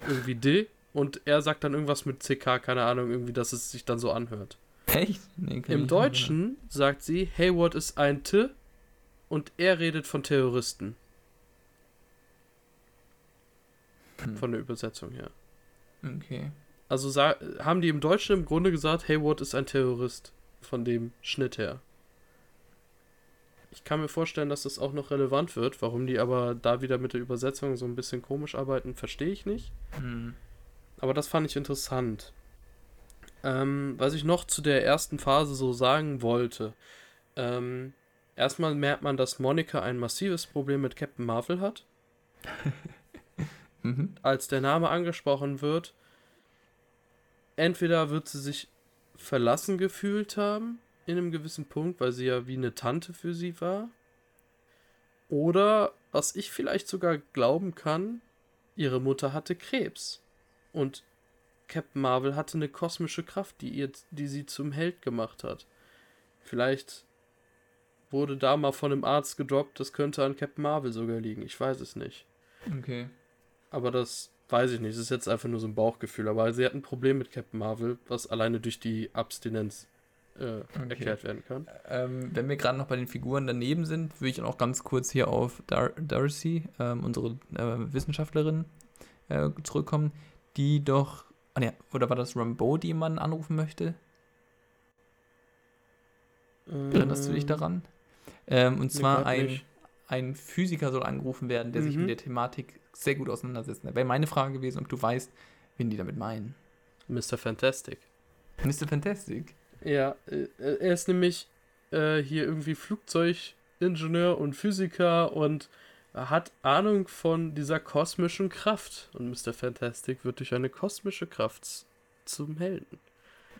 irgendwie D und er sagt dann irgendwas mit CK, keine Ahnung, irgendwie, dass es sich dann so anhört. Echt? Nee, Im Deutschen sagt sie, Hayward ist ein T und er redet von Terroristen. Hm. Von der Übersetzung her. Okay. Also haben die im Deutschen im Grunde gesagt, Hayward ist ein Terrorist. Von dem Schnitt her. Ich kann mir vorstellen, dass das auch noch relevant wird. Warum die aber da wieder mit der Übersetzung so ein bisschen komisch arbeiten, verstehe ich nicht. Mhm. Aber das fand ich interessant. Ähm, was ich noch zu der ersten Phase so sagen wollte. Ähm, erstmal merkt man, dass Monika ein massives Problem mit Captain Marvel hat. mhm. Als der Name angesprochen wird, entweder wird sie sich verlassen gefühlt haben in einem gewissen Punkt, weil sie ja wie eine Tante für sie war. Oder, was ich vielleicht sogar glauben kann, ihre Mutter hatte Krebs. Und Captain Marvel hatte eine kosmische Kraft, die, ihr, die sie zum Held gemacht hat. Vielleicht wurde da mal von einem Arzt gedroppt, das könnte an Captain Marvel sogar liegen. Ich weiß es nicht. Okay. Aber das weiß ich nicht. Das ist jetzt einfach nur so ein Bauchgefühl. Aber sie hat ein Problem mit Captain Marvel, was alleine durch die Abstinenz äh, okay. erklärt werden kann. Ähm, wenn wir gerade noch bei den Figuren daneben sind, würde ich auch ganz kurz hier auf Dar Darcy, ähm, unsere äh, Wissenschaftlerin, äh, zurückkommen, die doch. Ah, ne, oder war das Rambo, die man anrufen möchte? Ähm, Erinnerst du dich daran? Ähm, und zwar ein, ein Physiker soll angerufen werden, der mhm. sich mit der Thematik sehr gut auseinandersetzt. Wäre meine Frage gewesen, ob du weißt, wen die damit meinen. Mr. Fantastic. Mr. Fantastic? Ja, äh, er ist nämlich äh, hier irgendwie Flugzeugingenieur und Physiker und hat Ahnung von dieser kosmischen Kraft. Und Mr. Fantastic wird durch eine kosmische Kraft zum Helden.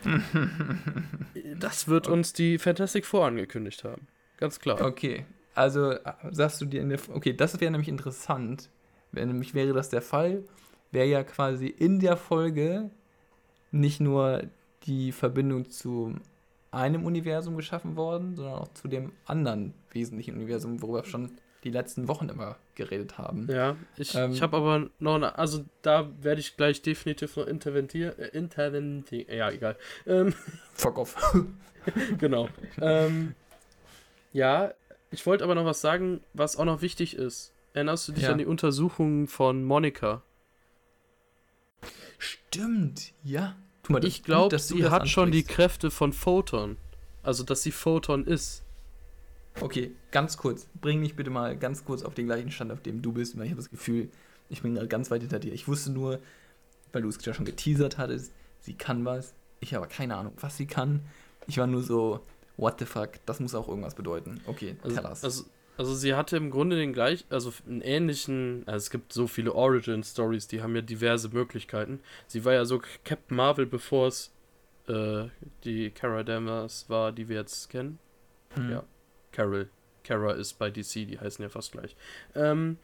das wird uns die Fantastic vorangekündigt haben. Ganz klar. Okay. Also äh, sagst du dir in der. Okay, das wäre nämlich interessant. Wenn nämlich wäre das der Fall, wäre ja quasi in der Folge nicht nur die Verbindung zu einem Universum geschaffen worden, sondern auch zu dem anderen wesentlichen Universum, worüber wir schon die letzten Wochen immer geredet haben. Ja, ich, ähm, ich habe aber noch eine, also da werde ich gleich definitiv noch interventieren, äh, interventieren, ja, egal. Ähm, Fuck off. genau. ähm, ja, ich wollte aber noch was sagen, was auch noch wichtig ist. Erinnerst du dich ja. an die Untersuchungen von Monika? Stimmt, ja. Mal, ich glaube, sie hat schon die Kräfte von Photon. Also, dass sie Photon ist. Okay, ganz kurz. Bring mich bitte mal ganz kurz auf den gleichen Stand, auf dem du bist, weil ich habe das Gefühl, ich bin gerade ganz weit hinter dir. Ich wusste nur, weil du es ja schon geteasert hattest, sie kann was. Ich habe keine Ahnung, was sie kann. Ich war nur so, what the fuck, das muss auch irgendwas bedeuten. Okay, also, tell us. Also, Also sie hatte im Grunde den gleich, also einen ähnlichen, also es gibt so viele Origin-Stories, die haben ja diverse Möglichkeiten. Sie war ja so Captain Marvel, bevor es äh, die Kara Danvers war, die wir jetzt kennen. Hm. Ja, Carol. Kara ist bei DC, die heißen ja fast gleich. Ähm,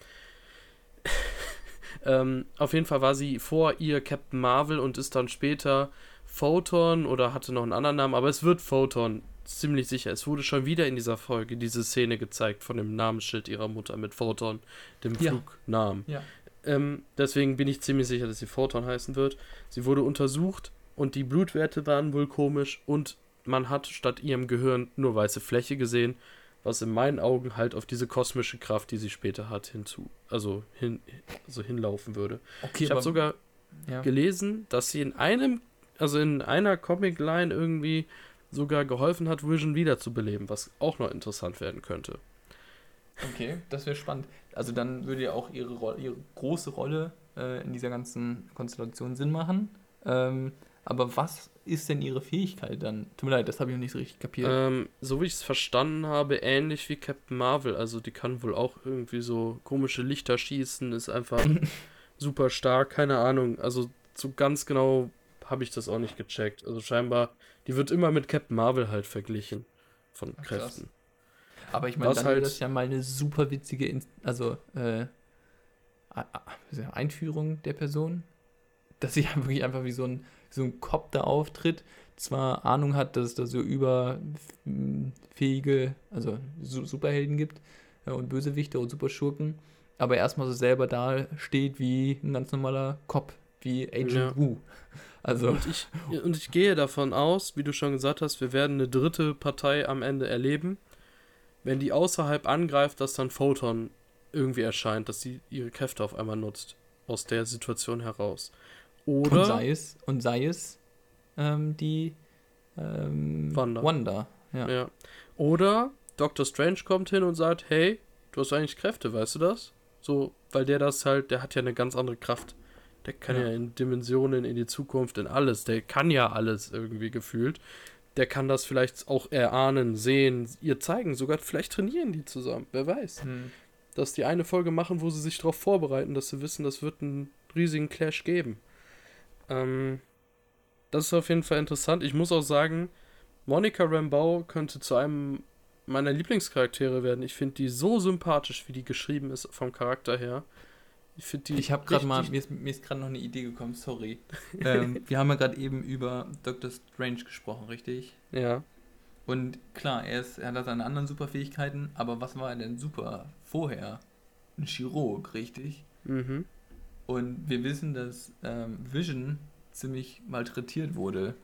ähm, auf jeden Fall war sie vor ihr Captain Marvel und ist dann später Photon oder hatte noch einen anderen Namen, aber es wird Photon ziemlich sicher. Es wurde schon wieder in dieser Folge diese Szene gezeigt von dem Namensschild ihrer Mutter mit Photon, dem ja. Flugnamen. Ja. Ähm, deswegen bin ich ziemlich sicher, dass sie Photon heißen wird. Sie wurde untersucht und die Blutwerte waren wohl komisch und man hat statt ihrem Gehirn nur weiße Fläche gesehen, was in meinen Augen halt auf diese kosmische Kraft, die sie später hat, hinzu, also hin, also hinlaufen würde. Okay, ich habe sogar ja. gelesen, dass sie in einem, also in einer Comic-Line irgendwie sogar geholfen hat, Vision wiederzubeleben, was auch noch interessant werden könnte. Okay, das wäre spannend. Also dann würde ja auch ihre, Ro ihre große Rolle äh, in dieser ganzen Konstellation Sinn machen. Ähm, aber was ist denn ihre Fähigkeit dann? Tut mir leid, das habe ich noch nicht so richtig kapiert. Ähm, so wie ich es verstanden habe, ähnlich wie Captain Marvel. Also die kann wohl auch irgendwie so komische Lichter schießen, ist einfach super stark, keine Ahnung. Also so ganz genau habe ich das auch nicht gecheckt. Also scheinbar die wird immer mit Captain Marvel halt verglichen. Von Ach, Kräften. Krass. Aber ich meine, dann halt, das ja mal eine super witzige, also äh, Einführung der Person, dass sie ja wirklich einfach wie so ein, so ein Cop da auftritt, zwar Ahnung hat, dass es da so überfähige, also Superhelden gibt äh, und Bösewichte und Superschurken, aber erstmal so selber da steht wie ein ganz normaler Cop, wie Agent ja. Wu. Also. Und ich, und ich gehe davon aus, wie du schon gesagt hast, wir werden eine dritte Partei am Ende erleben. Wenn die außerhalb angreift, dass dann Photon irgendwie erscheint, dass sie ihre Kräfte auf einmal nutzt. Aus der Situation heraus. Oder. Und sei es, und sei es ähm, die ähm, Wanda. Wanda. Ja. ja. Oder Doctor Strange kommt hin und sagt: Hey, du hast eigentlich Kräfte, weißt du das? So, weil der das halt, der hat ja eine ganz andere Kraft. Der kann ja. ja in Dimensionen, in die Zukunft, in alles. Der kann ja alles irgendwie gefühlt. Der kann das vielleicht auch erahnen, sehen, ihr zeigen, sogar vielleicht trainieren die zusammen. Wer weiß. Hm. Dass die eine Folge machen, wo sie sich darauf vorbereiten, dass sie wissen, das wird einen riesigen Clash geben. Ähm, das ist auf jeden Fall interessant. Ich muss auch sagen, Monica Rambeau könnte zu einem meiner Lieblingscharaktere werden. Ich finde die so sympathisch, wie die geschrieben ist vom Charakter her. Ich finde die. Ich habe gerade mal, mir ist, mir ist gerade noch eine Idee gekommen, sorry. ähm, wir haben ja gerade eben über Doctor Strange gesprochen, richtig? Ja. Und klar, er, ist, er hat seine anderen Superfähigkeiten, aber was war er denn super vorher? Ein Chirurg, richtig? Mhm. Und wir wissen, dass ähm, Vision ziemlich malträtiert wurde.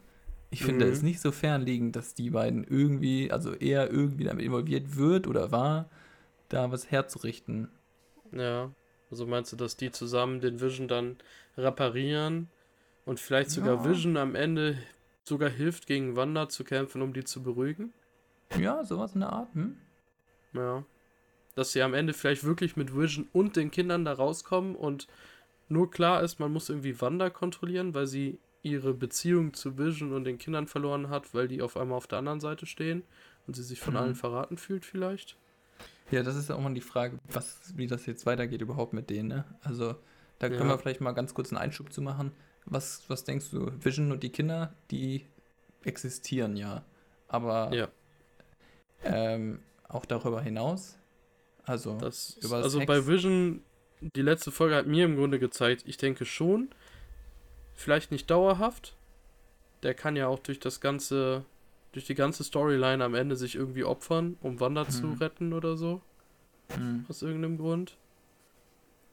Ich finde, mhm. es nicht so fernliegend, dass die beiden irgendwie, also er irgendwie damit involviert wird oder war, da was herzurichten. Ja. Also meinst du, dass die zusammen den Vision dann reparieren und vielleicht sogar ja. Vision am Ende sogar hilft, gegen Wanda zu kämpfen, um die zu beruhigen? Ja, sowas in der Art, hm? Ja. Dass sie am Ende vielleicht wirklich mit Vision und den Kindern da rauskommen und nur klar ist, man muss irgendwie Wanda kontrollieren, weil sie ihre Beziehung zu Vision und den Kindern verloren hat, weil die auf einmal auf der anderen Seite stehen und sie sich von mhm. allen verraten fühlt vielleicht. Ja, das ist auch mal die Frage, was, wie das jetzt weitergeht überhaupt mit denen. Ne? Also da können ja. wir vielleicht mal ganz kurz einen Einschub zu machen. Was, was denkst du? Vision und die Kinder, die existieren ja. Aber ja. Ähm, auch darüber hinaus. Also, das, also Hex. bei Vision, die letzte Folge hat mir im Grunde gezeigt, ich denke schon, vielleicht nicht dauerhaft. Der kann ja auch durch das ganze durch die ganze Storyline am Ende sich irgendwie opfern, um Wanda mhm. zu retten oder so. Mhm. Aus irgendeinem Grund.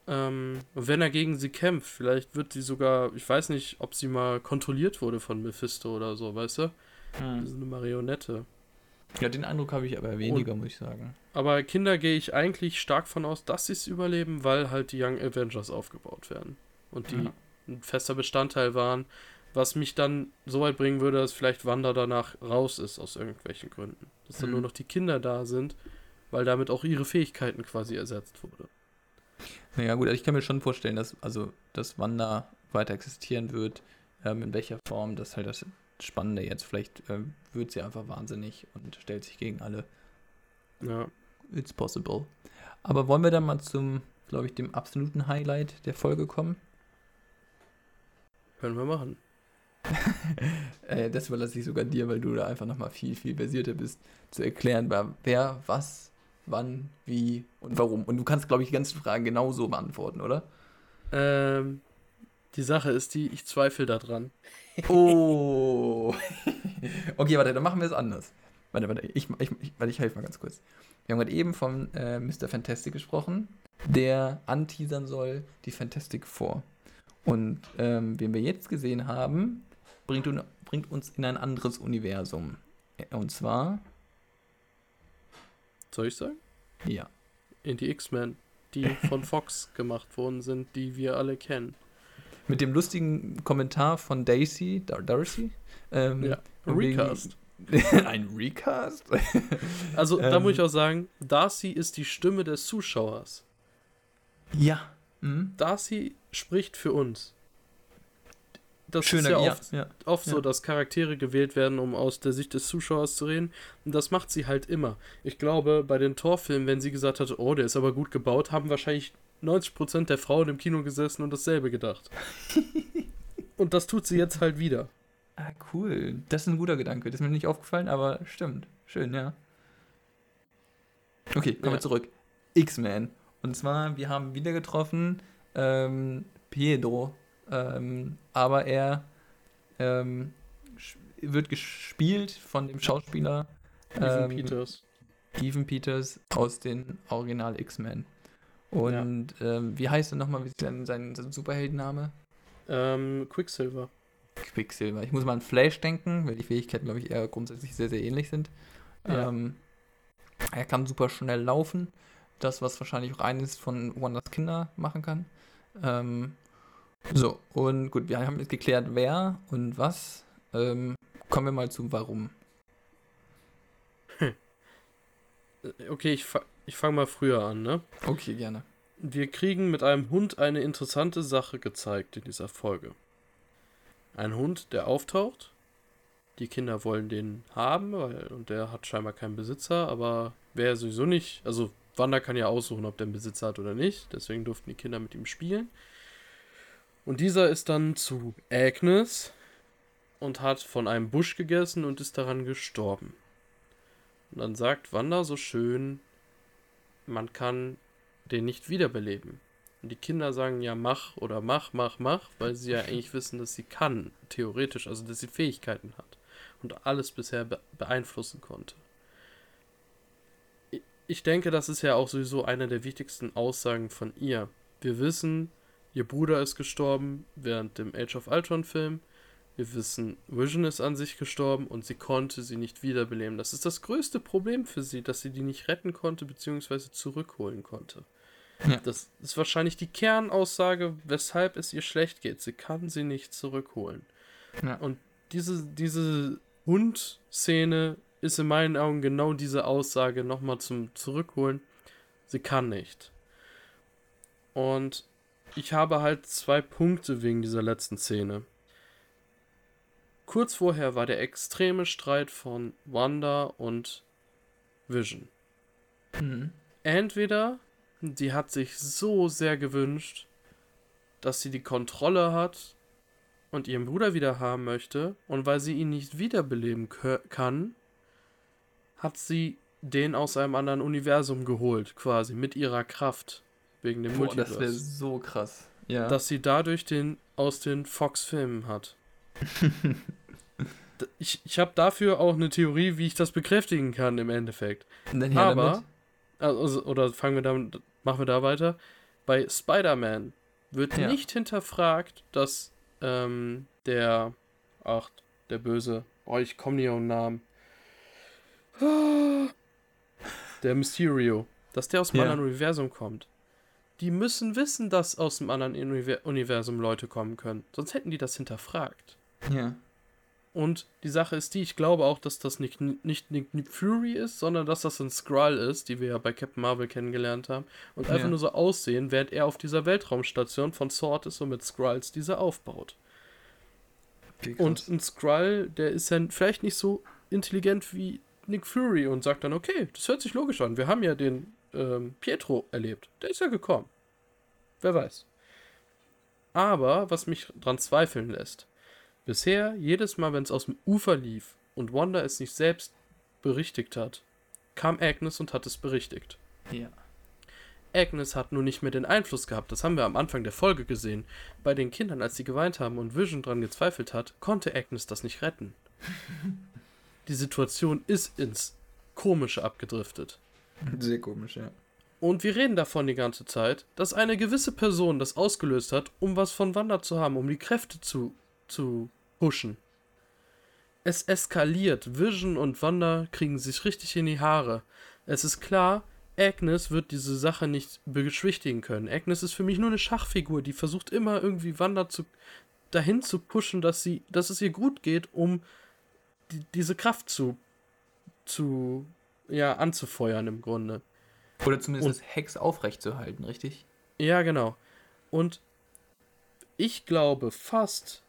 Ähm, wenn er gegen sie kämpft, vielleicht wird sie sogar, ich weiß nicht, ob sie mal kontrolliert wurde von Mephisto oder so, weißt du? Mhm. Das ist eine Marionette. Ja, den Eindruck habe ich aber weniger, Und, muss ich sagen. Aber Kinder gehe ich eigentlich stark von aus, dass sie es überleben, weil halt die Young Avengers aufgebaut werden. Und die ja. ein fester Bestandteil waren was mich dann so weit bringen würde, dass vielleicht Wanda danach raus ist aus irgendwelchen Gründen. Dass dann mhm. nur noch die Kinder da sind, weil damit auch ihre Fähigkeiten quasi ersetzt wurde. Naja gut, also ich kann mir schon vorstellen, dass also dass Wanda weiter existieren wird, ähm, in welcher Form, das ist halt das Spannende jetzt. Vielleicht ähm, wird sie einfach wahnsinnig und stellt sich gegen alle. Ja. it's possible. Aber wollen wir dann mal zum, glaube ich, dem absoluten Highlight der Folge kommen? Können wir machen. Äh, das überlasse ich sogar dir, weil du da einfach nochmal viel, viel versierter bist, zu erklären, wer, was, wann, wie und warum. Und du kannst, glaube ich, die ganzen Fragen genauso beantworten, oder? Ähm, die Sache ist die, ich zweifle daran. Oh. okay, warte, dann machen wir es anders. Warte, warte, ich, ich, ich, warte, ich helfe mal ganz kurz. Wir haben gerade eben von äh, Mr. Fantastic gesprochen, der anteasern soll die Fantastic Four. Und ähm, wen wir jetzt gesehen haben, bringt, bringt uns in ein anderes Universum. Und zwar. Soll ich sagen? Ja. In die X-Men, die von Fox gemacht worden sind, die wir alle kennen. Mit dem lustigen Kommentar von Daisy, Dar Darcy. Ähm, ja, Recast. ein Recast? also, da muss ich auch sagen, Darcy ist die Stimme des Zuschauers. Ja. Mhm. Darcy spricht für uns. Das Schöner, ist ja ja, oft, ja, oft ja. so, dass Charaktere gewählt werden, um aus der Sicht des Zuschauers zu reden. Und das macht sie halt immer. Ich glaube, bei den Torfilmen, wenn sie gesagt hat, oh, der ist aber gut gebaut, haben wahrscheinlich 90% der Frauen im Kino gesessen und dasselbe gedacht. und das tut sie jetzt halt wieder. Ah, cool. Das ist ein guter Gedanke. Das ist mir nicht aufgefallen, aber stimmt. Schön, ja. Okay, kommen ja. wir zurück. X-Men. Und zwar, wir haben wieder getroffen ähm, Pedro ähm, aber er ähm, wird gespielt von dem Schauspieler Evan ähm, Peters. Evan Peters aus den Original X-Men. Und ja. ähm, wie heißt er nochmal? Wie ist sein, sein Superheldenname? Ähm, Quicksilver. Quicksilver. Ich muss mal an Flash denken, weil die Fähigkeiten, glaube ich, eher grundsätzlich sehr, sehr ähnlich sind. Ja. Ähm, er kann super schnell laufen. Das, was wahrscheinlich auch eines von Wonders Kinder machen kann. Ähm, so, und gut, wir haben jetzt geklärt, wer und was. Ähm, kommen wir mal zu warum. Hm. Okay, ich, fa ich fange mal früher an, ne? Okay, gerne. Wir kriegen mit einem Hund eine interessante Sache gezeigt in dieser Folge. Ein Hund, der auftaucht. Die Kinder wollen den haben, weil, und der hat scheinbar keinen Besitzer, aber wer sowieso nicht. Also, Wanda kann ja aussuchen, ob der einen Besitzer hat oder nicht. Deswegen durften die Kinder mit ihm spielen. Und dieser ist dann zu Agnes und hat von einem Busch gegessen und ist daran gestorben. Und dann sagt Wanda so schön, man kann den nicht wiederbeleben. Und die Kinder sagen ja, mach oder mach, mach, mach, weil sie ja eigentlich wissen, dass sie kann, theoretisch, also dass sie Fähigkeiten hat und alles bisher be beeinflussen konnte. Ich denke, das ist ja auch sowieso eine der wichtigsten Aussagen von ihr. Wir wissen, Ihr Bruder ist gestorben während dem Age of Ultron Film. Wir wissen, Vision ist an sich gestorben und sie konnte sie nicht wiederbeleben. Das ist das größte Problem für sie, dass sie die nicht retten konnte bzw. zurückholen konnte. Ja. Das ist wahrscheinlich die Kernaussage, weshalb es ihr schlecht geht. Sie kann sie nicht zurückholen. Ja. Und diese, diese Hund-Szene ist in meinen Augen genau diese Aussage nochmal zum Zurückholen. Sie kann nicht. Und ich habe halt zwei Punkte wegen dieser letzten Szene. Kurz vorher war der extreme Streit von Wanda und Vision. Mhm. Entweder die hat sich so sehr gewünscht, dass sie die Kontrolle hat und ihren Bruder wieder haben möchte, und weil sie ihn nicht wiederbeleben kann, hat sie den aus einem anderen Universum geholt, quasi mit ihrer Kraft. Wegen dem Boah, Multiverse. Das wäre so krass. Ja. Dass sie dadurch den aus den Fox-Filmen hat. ich ich habe dafür auch eine Theorie, wie ich das bekräftigen kann im Endeffekt. Aber, also, oder fangen wir damit, machen wir da weiter. Bei Spider-Man wird ja. nicht hinterfragt, dass ähm, der, ach, der Böse, oh, ich komme nie auf den Namen. Der Mysterio, dass der aus dem ja. anderen Universum kommt die müssen wissen, dass aus dem anderen Universum Leute kommen können. Sonst hätten die das hinterfragt. Ja. Und die Sache ist die, ich glaube auch, dass das nicht, nicht Nick Fury ist, sondern dass das ein Skrull ist, die wir ja bei Captain Marvel kennengelernt haben. Und einfach nur so aussehen, während er auf dieser Weltraumstation von Sword ist und mit Skrulls diese aufbaut. Okay, und ein Skrull, der ist ja vielleicht nicht so intelligent wie Nick Fury und sagt dann, okay, das hört sich logisch an. Wir haben ja den ähm, Pietro erlebt. Der ist ja gekommen. Wer weiß. Aber was mich dran zweifeln lässt, bisher, jedes Mal, wenn es aus dem Ufer lief und Wanda es nicht selbst berichtigt hat, kam Agnes und hat es berichtigt. Ja. Agnes hat nur nicht mehr den Einfluss gehabt, das haben wir am Anfang der Folge gesehen. Bei den Kindern, als sie geweint haben und Vision dran gezweifelt hat, konnte Agnes das nicht retten. Die Situation ist ins Komische abgedriftet. Sehr komisch, ja. Und wir reden davon die ganze Zeit, dass eine gewisse Person das ausgelöst hat, um was von Wanda zu haben, um die Kräfte zu, zu pushen. Es eskaliert. Vision und Wanda kriegen sich richtig in die Haare. Es ist klar, Agnes wird diese Sache nicht beschwichtigen können. Agnes ist für mich nur eine Schachfigur, die versucht immer irgendwie Wanda zu, dahin zu pushen, dass sie, dass es ihr gut geht, um die, diese Kraft zu, zu, ja, anzufeuern im Grunde. Oder zumindest das Hex aufrechtzuerhalten, richtig? Ja, genau. Und ich glaube fast,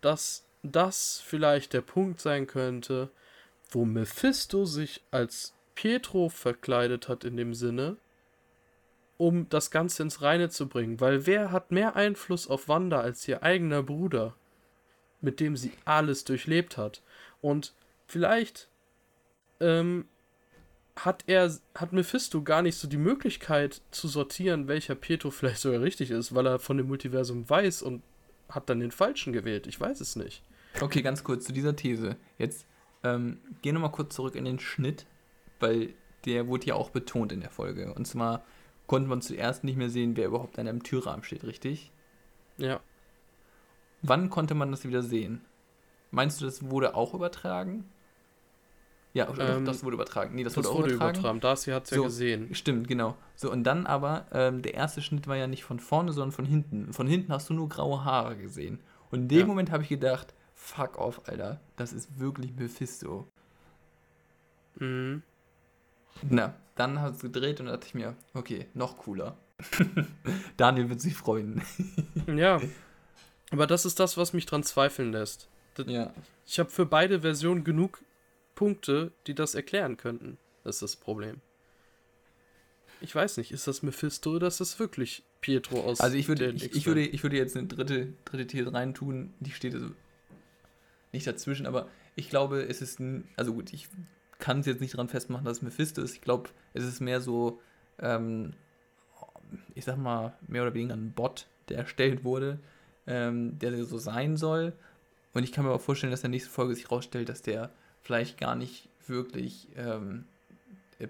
dass das vielleicht der Punkt sein könnte, wo Mephisto sich als Pietro verkleidet hat in dem Sinne, um das Ganze ins Reine zu bringen. Weil wer hat mehr Einfluss auf Wanda als ihr eigener Bruder, mit dem sie alles durchlebt hat? Und vielleicht ähm, hat er, hat Mephisto gar nicht so die Möglichkeit zu sortieren, welcher Pietro vielleicht sogar richtig ist, weil er von dem Multiversum weiß und hat dann den falschen gewählt. Ich weiß es nicht. Okay, ganz kurz zu dieser These. Jetzt ähm, gehen wir mal kurz zurück in den Schnitt, weil der wurde ja auch betont in der Folge. Und zwar konnte man zuerst nicht mehr sehen, wer überhaupt an einem Türrahmen steht, richtig? Ja. Wann konnte man das wieder sehen? Meinst du, das wurde auch übertragen? Ja, ähm, das wurde übertragen. Nee, das, das wurde auch wurde übertragen. übertragen. Darcy hat es so, ja gesehen. Stimmt, genau. So, und dann aber, ähm, der erste Schnitt war ja nicht von vorne, sondern von hinten. Von hinten hast du nur graue Haare gesehen. Und in dem ja. Moment habe ich gedacht, fuck off, Alter. Das ist wirklich Mephisto. Mhm. Na, dann hat es gedreht und da dachte ich mir, okay, noch cooler. Daniel wird sich freuen. ja. Aber das ist das, was mich dran zweifeln lässt. Das, ja. Ich habe für beide Versionen genug Punkte, die das erklären könnten. Das ist das Problem. Ich weiß nicht, ist das Mephisto oder ist das wirklich Pietro aus Also ich würde, ich, ich, würde, ich würde jetzt eine dritte, dritte These reintun, die steht also nicht dazwischen, aber ich glaube, es ist ein, also gut, ich kann es jetzt nicht daran festmachen, dass es Mephisto ist. Ich glaube, es ist mehr so, ähm, ich sag mal, mehr oder weniger ein Bot, der erstellt wurde, ähm, der so sein soll. Und ich kann mir auch vorstellen, dass in der nächsten Folge sich rausstellt, dass der vielleicht gar nicht wirklich ähm,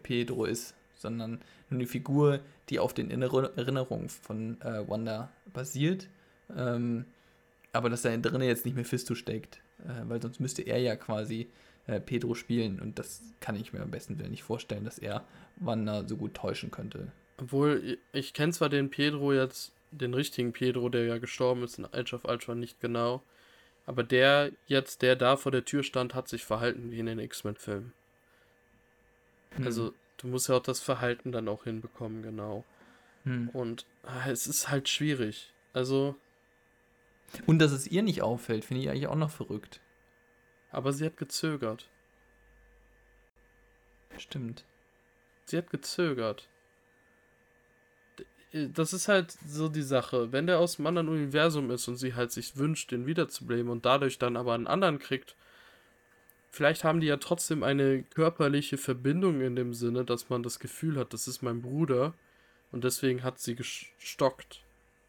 Pedro ist, sondern nur eine Figur, die auf den Erinnerungen von äh, Wanda basiert. Ähm, aber dass da drin jetzt nicht Mephisto steckt, äh, weil sonst müsste er ja quasi äh, Pedro spielen und das kann ich mir am besten nicht vorstellen, dass er Wanda so gut täuschen könnte. Obwohl, ich kenne zwar den Pedro jetzt, den richtigen Pedro, der ja gestorben ist in Age of Ultron, nicht genau, aber der jetzt, der da vor der Tür stand, hat sich verhalten wie in den X-Men-Filmen. Hm. Also, du musst ja auch das Verhalten dann auch hinbekommen, genau. Hm. Und ah, es ist halt schwierig. Also. Und dass es ihr nicht auffällt, finde ich eigentlich auch noch verrückt. Aber sie hat gezögert. Stimmt. Sie hat gezögert. Das ist halt so die Sache. Wenn der aus dem anderen Universum ist und sie halt sich wünscht, den wiederzubleiben und dadurch dann aber einen anderen kriegt, vielleicht haben die ja trotzdem eine körperliche Verbindung in dem Sinne, dass man das Gefühl hat, das ist mein Bruder und deswegen hat sie gestockt.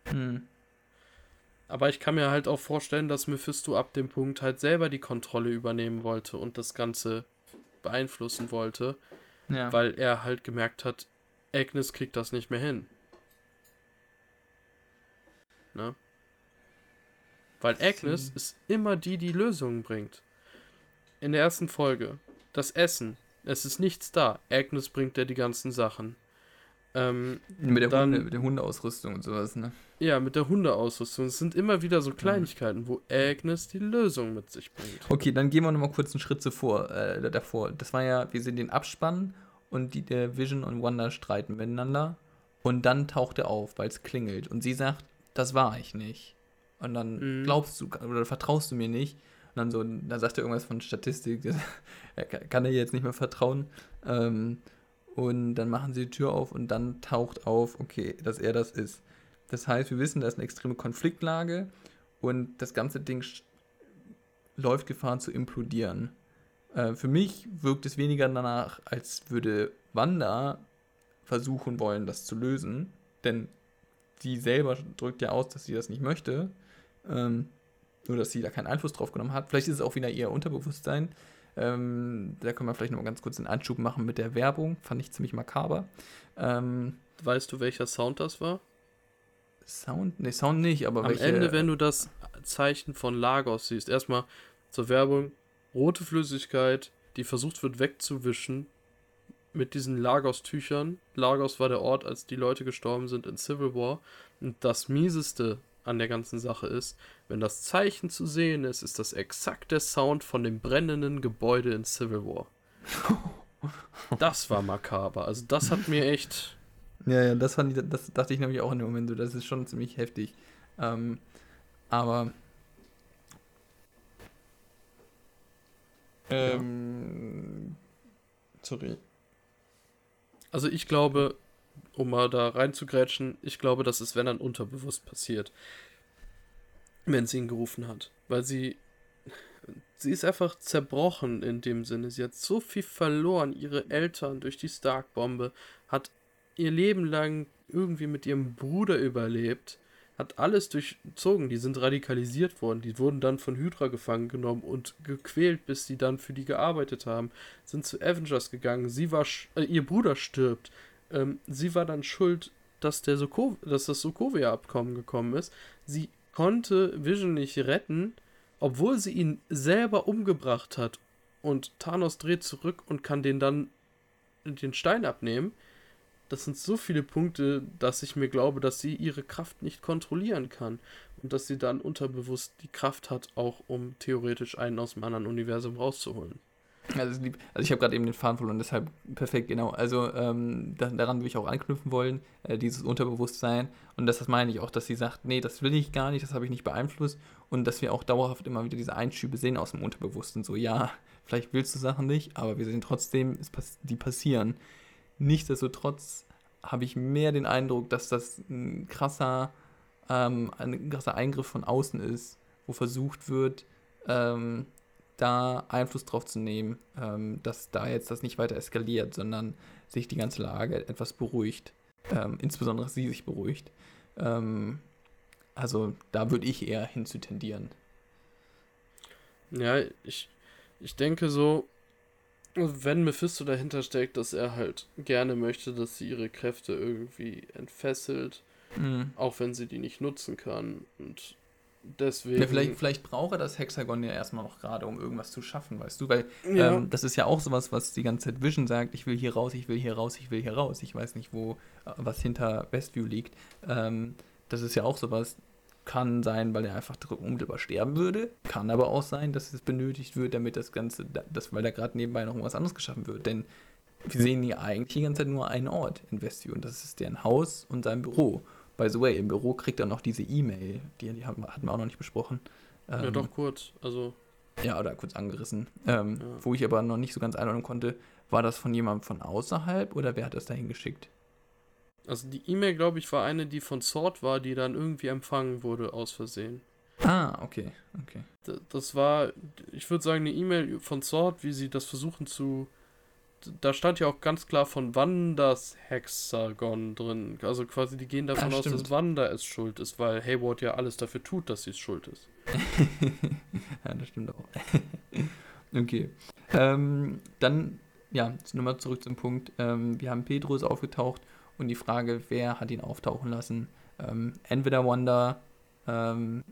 Hm. Aber ich kann mir halt auch vorstellen, dass Mephisto ab dem Punkt halt selber die Kontrolle übernehmen wollte und das Ganze beeinflussen wollte, ja. weil er halt gemerkt hat, Agnes kriegt das nicht mehr hin. Ne? Weil Agnes Sie. ist immer die, die Lösungen bringt. In der ersten Folge. Das Essen. Es ist nichts da. Agnes bringt ja die ganzen Sachen. Ähm, mit, der dann, Hunde, mit der Hundeausrüstung und sowas, ne? Ja, mit der Hundeausrüstung. Es sind immer wieder so Kleinigkeiten, wo Agnes die Lösung mit sich bringt. Okay, dann gehen wir nochmal kurz einen Schritt zuvor, äh, davor. Das war ja, wir sehen den Abspann und die, der Vision und Wanda streiten miteinander. Und dann taucht er auf, weil es klingelt. Und sie sagt, das war ich nicht. Und dann mhm. glaubst du oder vertraust du mir nicht. dann so, da sagt er irgendwas von Statistik, er kann er jetzt nicht mehr vertrauen. Ähm, und dann machen sie die Tür auf und dann taucht auf, okay, dass er das ist. Das heißt, wir wissen, da ist eine extreme Konfliktlage und das ganze Ding läuft Gefahr zu implodieren. Äh, für mich wirkt es weniger danach, als würde Wanda versuchen wollen, das zu lösen, denn sie selber drückt ja aus, dass sie das nicht möchte, ähm, nur dass sie da keinen Einfluss drauf genommen hat. Vielleicht ist es auch wieder ihr Unterbewusstsein. Ähm, da können wir vielleicht noch mal ganz kurz einen Anschub machen mit der Werbung. Fand ich ziemlich makaber. Ähm, weißt du, welcher Sound das war? Sound? Ne, Sound nicht, aber Am welche... Ende, wenn du das Zeichen von Lagos siehst, erstmal zur Werbung, rote Flüssigkeit, die versucht wird wegzuwischen mit diesen Lagos-Tüchern. Lagos war der Ort, als die Leute gestorben sind in Civil War. Und das Mieseste an der ganzen Sache ist, wenn das Zeichen zu sehen ist, ist das exakt der Sound von dem brennenden Gebäude in Civil War. Das war makaber. Also das hat mir echt. Ja, ja, das, fand ich, das dachte ich nämlich auch in dem Moment. Das ist schon ziemlich heftig. Ähm, aber Ähm, sorry. Also ich glaube, um mal da reinzugrätschen, ich glaube, dass es, wenn dann unterbewusst passiert, wenn sie ihn gerufen hat. Weil sie, sie ist einfach zerbrochen in dem Sinne. Sie hat so viel verloren, ihre Eltern durch die Stark-Bombe, hat ihr Leben lang irgendwie mit ihrem Bruder überlebt hat alles durchzogen. Die sind radikalisiert worden. Die wurden dann von Hydra gefangen genommen und gequält, bis sie dann für die gearbeitet haben. Sind zu Avengers gegangen. Sie war, äh, ihr Bruder stirbt. Ähm, sie war dann schuld, dass, der Soko dass das Sokovia-Abkommen gekommen ist. Sie konnte Vision nicht retten, obwohl sie ihn selber umgebracht hat. Und Thanos dreht zurück und kann den dann den Stein abnehmen das sind so viele Punkte, dass ich mir glaube, dass sie ihre Kraft nicht kontrollieren kann und dass sie dann unterbewusst die Kraft hat, auch um theoretisch einen aus dem anderen Universum rauszuholen. Also, also ich habe gerade eben den Faden verloren, deshalb perfekt, genau. Also ähm, da, daran würde ich auch anknüpfen wollen, äh, dieses Unterbewusstsein. Und das, das meine ich auch, dass sie sagt, nee, das will ich gar nicht, das habe ich nicht beeinflusst. Und dass wir auch dauerhaft immer wieder diese Einschübe sehen aus dem Unterbewussten. So, ja, vielleicht willst du Sachen nicht, aber wir sehen trotzdem, die passieren. Nichtsdestotrotz habe ich mehr den Eindruck, dass das ein krasser, ähm, ein krasser Eingriff von außen ist, wo versucht wird, ähm, da Einfluss drauf zu nehmen, ähm, dass da jetzt das nicht weiter eskaliert, sondern sich die ganze Lage etwas beruhigt. Ähm, insbesondere sie sich beruhigt. Ähm, also da würde ich eher hinzutendieren. Ja, ich, ich denke so, wenn Mephisto dahinter steckt, dass er halt gerne möchte, dass sie ihre Kräfte irgendwie entfesselt, mhm. auch wenn sie die nicht nutzen kann. Und deswegen. Ja, vielleicht, vielleicht braucht er das Hexagon ja erstmal noch gerade, um irgendwas zu schaffen, weißt du? Weil ja. ähm, das ist ja auch sowas, was die ganze Zeit Vision sagt: Ich will hier raus, ich will hier raus, ich will hier raus. Ich weiß nicht, wo äh, was hinter Westview liegt. Ähm, das ist ja auch sowas, kann sein, weil er einfach unmittelbar sterben würde. Kann aber auch sein, dass es benötigt wird, damit das Ganze, das, weil da gerade nebenbei noch irgendwas anderes geschaffen wird. Denn wir sehen hier eigentlich die ganze Zeit nur einen Ort in Westview und das ist deren Haus und sein Büro. By the way, im Büro kriegt er noch diese E-Mail, die, die haben, hatten wir auch noch nicht besprochen. Ähm, ja, doch kurz, also. Ja, oder kurz angerissen. Ähm, ja. Wo ich aber noch nicht so ganz einordnen konnte, war das von jemandem von außerhalb oder wer hat das dahin geschickt? Also die E-Mail, glaube ich, war eine, die von Sword war, die dann irgendwie empfangen wurde aus Versehen. Ah, okay, okay. Das war, ich würde sagen, eine E-Mail von Sword, wie sie das versuchen zu. Da stand ja auch ganz klar von Wanda das Hexagon drin. Also quasi, die gehen davon ja, aus, dass Wanda es schuld ist, weil Hayward ja alles dafür tut, dass sie es schuld ist. ja, das stimmt auch. okay. Ähm, dann, ja, nochmal zurück zum Punkt. Ähm, wir haben Pedro aufgetaucht und die Frage, wer hat ihn auftauchen lassen. Ähm, entweder Wanda ähm,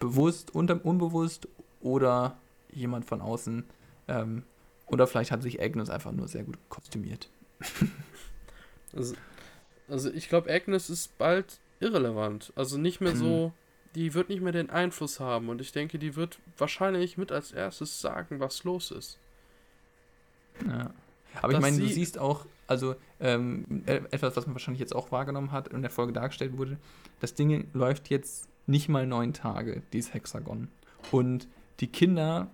bewusst, unter, unbewusst oder jemand von außen. Ähm, oder vielleicht hat sich Agnes einfach nur sehr gut kostümiert. also, also ich glaube, Agnes ist bald irrelevant. Also nicht mehr so, die wird nicht mehr den Einfluss haben. Und ich denke, die wird wahrscheinlich mit als erstes sagen, was los ist. Ja. Aber ich meine, du siehst auch, also ähm, e-, etwas, was man wahrscheinlich jetzt auch wahrgenommen hat und in der Folge dargestellt wurde, das Ding läuft jetzt nicht mal neun Tage, dieses Hexagon. Und die Kinder,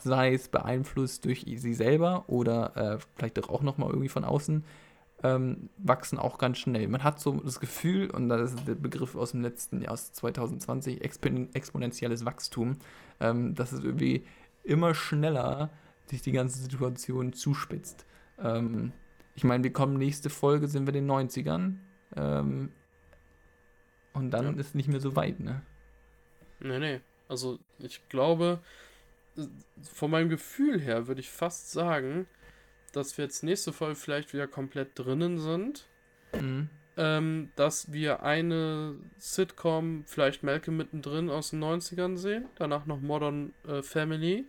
sei es beeinflusst durch sie selber oder äh, vielleicht auch nochmal irgendwie von außen, ähm, wachsen auch ganz schnell. Man hat so das Gefühl, und das ist der Begriff aus dem letzten Jahr, aus 2020, expon exponentielles Wachstum, ähm, dass es irgendwie immer schneller sich die ganze Situation zuspitzt. Ähm, ich meine, wir kommen nächste Folge, sind wir in den 90ern. Ähm, und dann ja. ist nicht mehr so weit, ne? Nee, nee. Also ich glaube, von meinem Gefühl her würde ich fast sagen, dass wir jetzt nächste Folge vielleicht wieder komplett drinnen sind. Mhm. Ähm, dass wir eine Sitcom, vielleicht Malcolm mittendrin aus den 90ern sehen, danach noch Modern äh, Family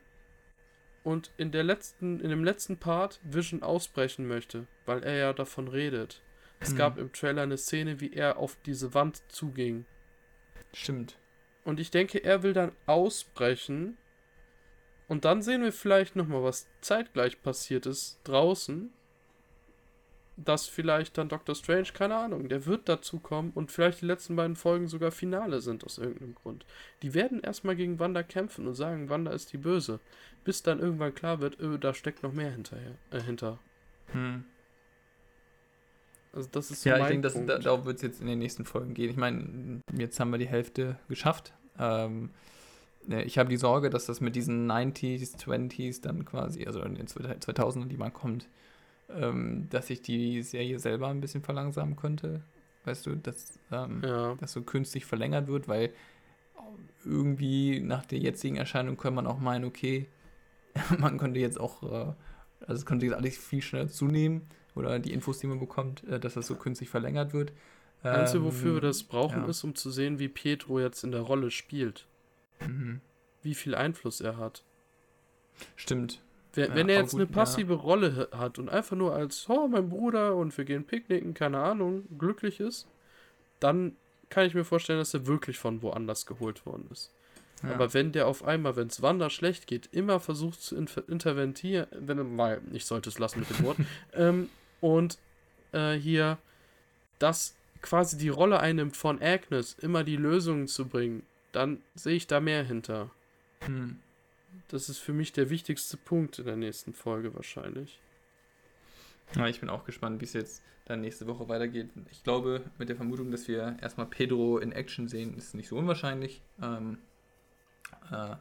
und in der letzten, in dem letzten Part Vision ausbrechen möchte, weil er ja davon redet. Es mhm. gab im Trailer eine Szene, wie er auf diese Wand zuging. Stimmt. Und ich denke, er will dann ausbrechen. Und dann sehen wir vielleicht nochmal, was zeitgleich passiert ist draußen. Dass vielleicht dann Doctor Strange, keine Ahnung, der wird dazu kommen und vielleicht die letzten beiden Folgen sogar Finale sind aus irgendeinem Grund. Die werden erstmal gegen Wanda kämpfen und sagen, Wanda ist die Böse. Bis dann irgendwann klar wird, öh, da steckt noch mehr hinterher, äh, hinter. Hm. Also das ist so Ja, ich denke, da, darauf wird es jetzt in den nächsten Folgen gehen. Ich meine, jetzt haben wir die Hälfte geschafft. Ähm, ne, ich habe die Sorge, dass das mit diesen 90s, 20s dann quasi, also in den 2000ern, die man kommt, ähm, dass sich die Serie selber ein bisschen verlangsamen könnte. Weißt du, dass ähm, ja. das so künstlich verlängert wird, weil irgendwie nach der jetzigen Erscheinung könnte man auch meinen, okay, man könnte jetzt auch, äh, also es könnte jetzt alles viel schneller zunehmen oder die Infos, die man bekommt, äh, dass das so künstlich verlängert wird. Das Einzige, wofür wir das brauchen, ja. ist, um zu sehen, wie Pietro jetzt in der Rolle spielt. Mhm. Wie viel Einfluss er hat. Stimmt. Wenn, ja, wenn er jetzt gut, eine passive ja. Rolle hat und einfach nur als, oh, mein Bruder und wir gehen picknicken, keine Ahnung, glücklich ist, dann kann ich mir vorstellen, dass er wirklich von woanders geholt worden ist. Ja. Aber wenn der auf einmal, wenn es Wander schlecht geht, immer versucht zu interventieren, wenn mal, ich sollte es lassen mit dem Wort, ähm, und äh, hier das quasi die Rolle einnimmt von Agnes, immer die Lösungen zu bringen, dann sehe ich da mehr hinter. Hm. Das ist für mich der wichtigste Punkt in der nächsten Folge wahrscheinlich. Ja, ich bin auch gespannt, wie es jetzt dann nächste Woche weitergeht. Ich glaube, mit der Vermutung, dass wir erstmal Pedro in Action sehen, ist nicht so unwahrscheinlich. Ähm, äh,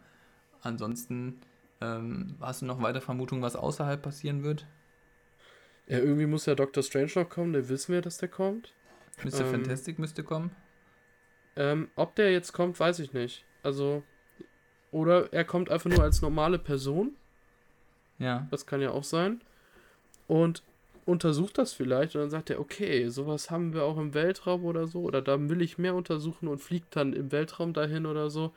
ansonsten ähm, hast du noch weitere Vermutungen, was außerhalb passieren wird? Ja, irgendwie muss ja Dr. Strange noch kommen, der wissen wir, dass der kommt. Mr. Ähm, Fantastic müsste kommen. Ähm, ob der jetzt kommt, weiß ich nicht. Also, oder er kommt einfach nur als normale Person. Ja. Das kann ja auch sein. Und untersucht das vielleicht und dann sagt er, okay, sowas haben wir auch im Weltraum oder so. Oder da will ich mehr untersuchen und fliegt dann im Weltraum dahin oder so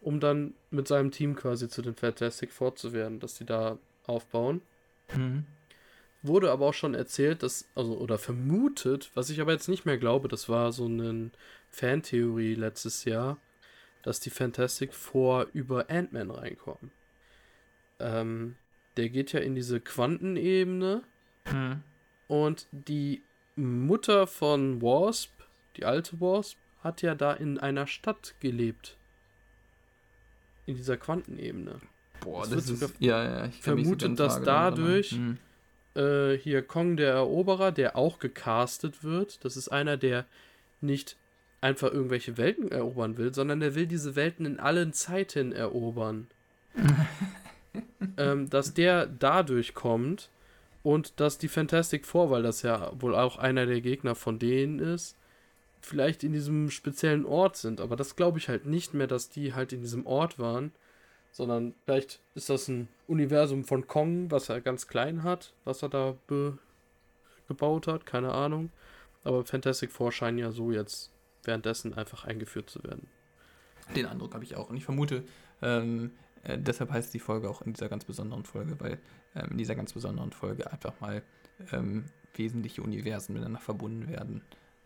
um dann mit seinem Team quasi zu den Fantastic Four zu werden, dass die da aufbauen. Mhm. Wurde aber auch schon erzählt, dass, also, oder vermutet, was ich aber jetzt nicht mehr glaube, das war so eine Fantheorie letztes Jahr, dass die Fantastic Four über Ant-Man reinkommen. Ähm, der geht ja in diese Quantenebene mhm. und die Mutter von Wasp, die alte Wasp, hat ja da in einer Stadt gelebt in dieser Quantenebene. Boah, das, das ist, ja, ja, ich vermutet, dass dadurch hm. äh, hier Kong der Eroberer, der auch gecastet wird, das ist einer, der nicht einfach irgendwelche Welten erobern will, sondern der will diese Welten in allen Zeiten erobern. ähm, dass der dadurch kommt und dass die Fantastic Four, weil das ja wohl auch einer der Gegner von denen ist, vielleicht in diesem speziellen Ort sind. Aber das glaube ich halt nicht mehr, dass die halt in diesem Ort waren. Sondern vielleicht ist das ein Universum von Kong, was er ganz klein hat, was er da gebaut hat, keine Ahnung. Aber Fantastic Four scheinen ja so jetzt währenddessen einfach eingeführt zu werden. Den Eindruck habe ich auch. Und ich vermute, ähm, äh, deshalb heißt die Folge auch in dieser ganz besonderen Folge, weil ähm, in dieser ganz besonderen Folge einfach mal ähm, wesentliche Universen miteinander verbunden werden.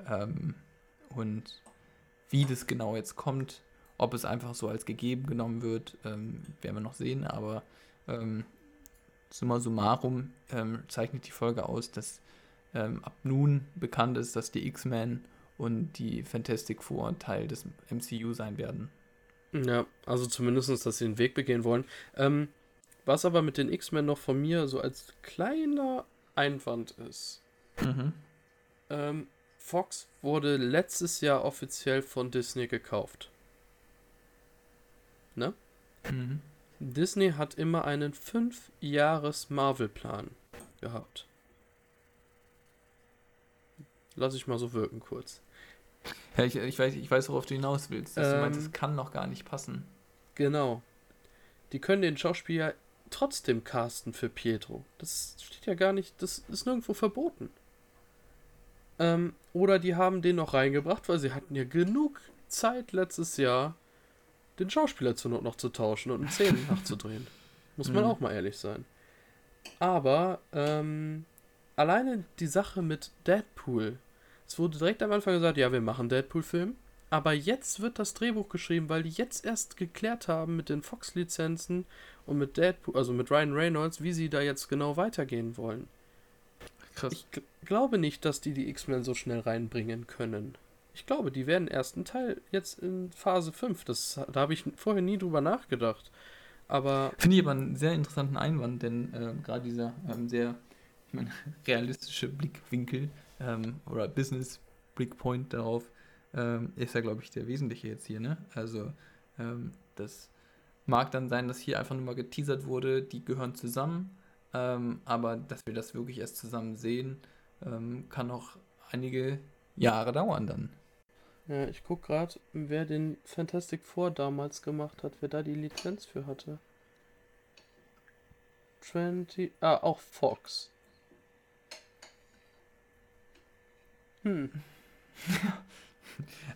Ähm, und wie das genau jetzt kommt, ob es einfach so als gegeben genommen wird, ähm, werden wir noch sehen. Aber ähm, summa summarum zeichnet die Folge aus, dass ab nun bekannt ist, dass die X-Men und die Fantastic Four Teil des MCU sein werden. Ja, also zumindest, dass sie den Weg begehen wollen. Ähm, was aber mit den X-Men noch von mir so als kleiner Einwand ist. Mhm. Ähm, Fox wurde letztes Jahr offiziell von Disney gekauft. Ne? Mhm. Disney hat immer einen 5-Jahres-Marvel-Plan gehabt. Lass ich mal so wirken kurz. Ja, ich, ich, weiß, ich weiß, worauf du hinaus willst. Dass ähm, du meinst, es kann noch gar nicht passen. Genau. Die können den Schauspieler trotzdem casten für Pietro. Das steht ja gar nicht, das ist nirgendwo verboten. Ähm, oder die haben den noch reingebracht, weil sie hatten ja genug Zeit letztes Jahr, den Schauspieler zur Not noch zu tauschen und einen Szenen nachzudrehen. Muss man mhm. auch mal ehrlich sein. Aber ähm, alleine die Sache mit Deadpool. Es wurde direkt am Anfang gesagt, ja, wir machen Deadpool-Film. Aber jetzt wird das Drehbuch geschrieben, weil die jetzt erst geklärt haben mit den Fox-Lizenzen und mit Deadpool, also mit Ryan Reynolds, wie sie da jetzt genau weitergehen wollen. Krass. Ich glaube nicht, dass die die X-Men so schnell reinbringen können. Ich glaube, die werden ersten Teil jetzt in Phase 5. Das, da habe ich vorher nie drüber nachgedacht. Aber. Finde ich aber einen sehr interessanten Einwand, denn äh, gerade dieser ähm, sehr ich meine, realistische Blickwinkel ähm, oder Business-Blickpoint darauf ähm, ist ja, glaube ich, der wesentliche jetzt hier. Ne? Also, ähm, das mag dann sein, dass hier einfach nur mal geteasert wurde, die gehören zusammen, ähm, aber dass wir das wirklich erst zusammen sehen, ähm, kann noch einige Jahre dauern dann. Ja, ich gucke gerade, wer den Fantastic Four damals gemacht hat, wer da die Lizenz für hatte. 20. Ah, auch Fox. Hm.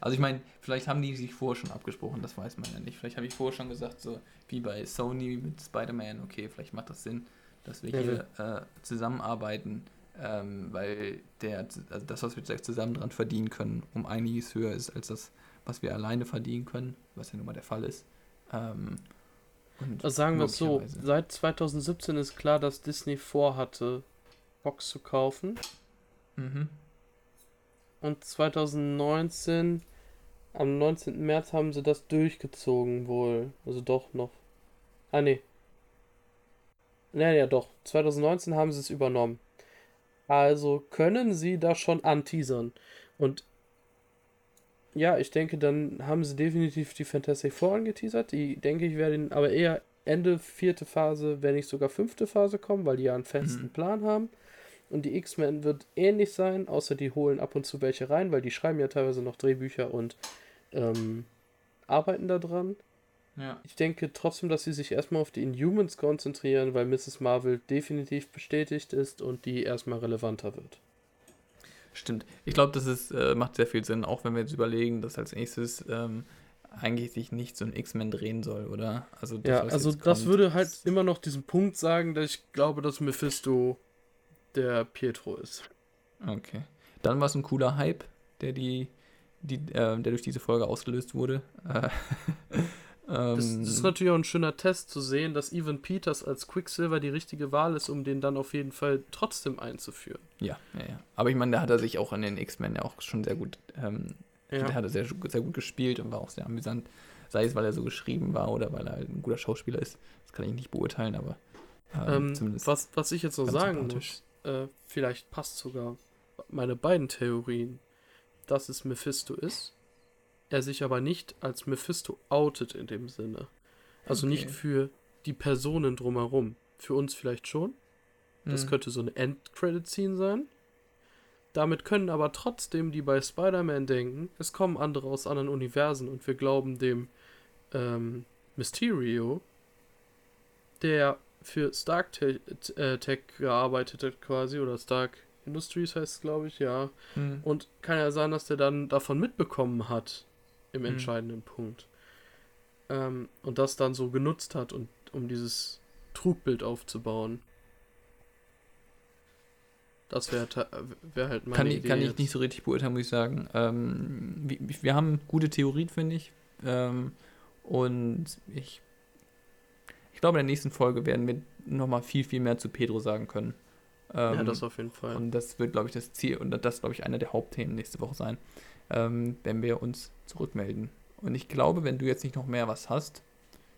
Also ich meine, vielleicht haben die sich vorher schon abgesprochen, das weiß man ja nicht. Vielleicht habe ich vorher schon gesagt, so wie bei Sony mit Spider-Man, okay, vielleicht macht das Sinn, dass wir hier äh, zusammenarbeiten, ähm, weil der, also das, was wir zusammen dran verdienen können, um einiges höher ist als das, was wir alleine verdienen können, was ja nun mal der Fall ist. Ähm, also sagen wir es so, seit 2017 ist klar, dass Disney vorhatte, Box zu kaufen. Mhm. Und 2019, am 19. März haben sie das durchgezogen wohl. Also doch noch. Ah, nee. Naja, ja, doch. 2019 haben sie es übernommen. Also können sie da schon anteasern. Und ja, ich denke, dann haben sie definitiv die Fantastic Four angeteasert. Die, denke ich, werden aber eher Ende vierte Phase, wenn nicht sogar fünfte Phase kommen, weil die ja einen festen mhm. Plan haben. Und die X-Men wird ähnlich sein, außer die holen ab und zu welche rein, weil die schreiben ja teilweise noch Drehbücher und ähm, arbeiten daran. Ja. Ich denke trotzdem, dass sie sich erstmal auf die Inhumans konzentrieren, weil Mrs. Marvel definitiv bestätigt ist und die erstmal relevanter wird. Stimmt. Ich glaube, das ist, äh, macht sehr viel Sinn, auch wenn wir jetzt überlegen, dass als nächstes ähm, eigentlich sich nicht so ein X-Men drehen soll, oder? Also das, ja, also das kommt, würde halt immer noch diesen Punkt sagen, dass ich glaube, dass Mephisto der Pietro ist. Okay. Dann war es ein cooler Hype, der die, die äh, der durch diese Folge ausgelöst wurde. Äh, das, das, ist natürlich auch ein schöner Test zu sehen, dass Evan Peters als Quicksilver die richtige Wahl ist, um den dann auf jeden Fall trotzdem einzuführen. Ja, ja, ja. Aber ich meine, da hat er sich auch an den X-Men ja auch schon sehr gut, ähm, ja. der hat er sehr, sehr gut gespielt und war auch sehr amüsant. Sei es, weil er so geschrieben war oder weil er ein guter Schauspieler ist. Das kann ich nicht beurteilen, aber ähm, ähm, zumindest. Was, was ich jetzt noch sagen muss, äh, vielleicht passt sogar meine beiden Theorien, dass es Mephisto ist, er sich aber nicht als Mephisto outet in dem Sinne. Also okay. nicht für die Personen drumherum. Für uns vielleicht schon. Das mhm. könnte so eine End-Credit-Scene sein. Damit können aber trotzdem die bei Spider-Man denken, es kommen andere aus anderen Universen und wir glauben dem ähm, Mysterio, der für Stark äh, Tech gearbeitet hat quasi, oder Stark Industries heißt es, glaube ich, ja. Hm. Und kann ja sein, dass der dann davon mitbekommen hat im hm. entscheidenden Punkt. Ähm, und das dann so genutzt hat, und, um dieses Trugbild aufzubauen. Das wäre wär halt meine kann ich, Idee. Kann ich nicht so richtig beurteilen, muss ich sagen. Ähm, wir, wir, haben gute Theorien, finde ich. Ähm, und ich ich glaube, in der nächsten Folge werden wir nochmal viel, viel mehr zu Pedro sagen können. Ähm, ja, das auf jeden Fall. Und das wird, glaube ich, das Ziel und das, glaube ich, einer der Hauptthemen nächste Woche sein, ähm, wenn wir uns zurückmelden Und ich glaube, wenn du jetzt nicht noch mehr was hast,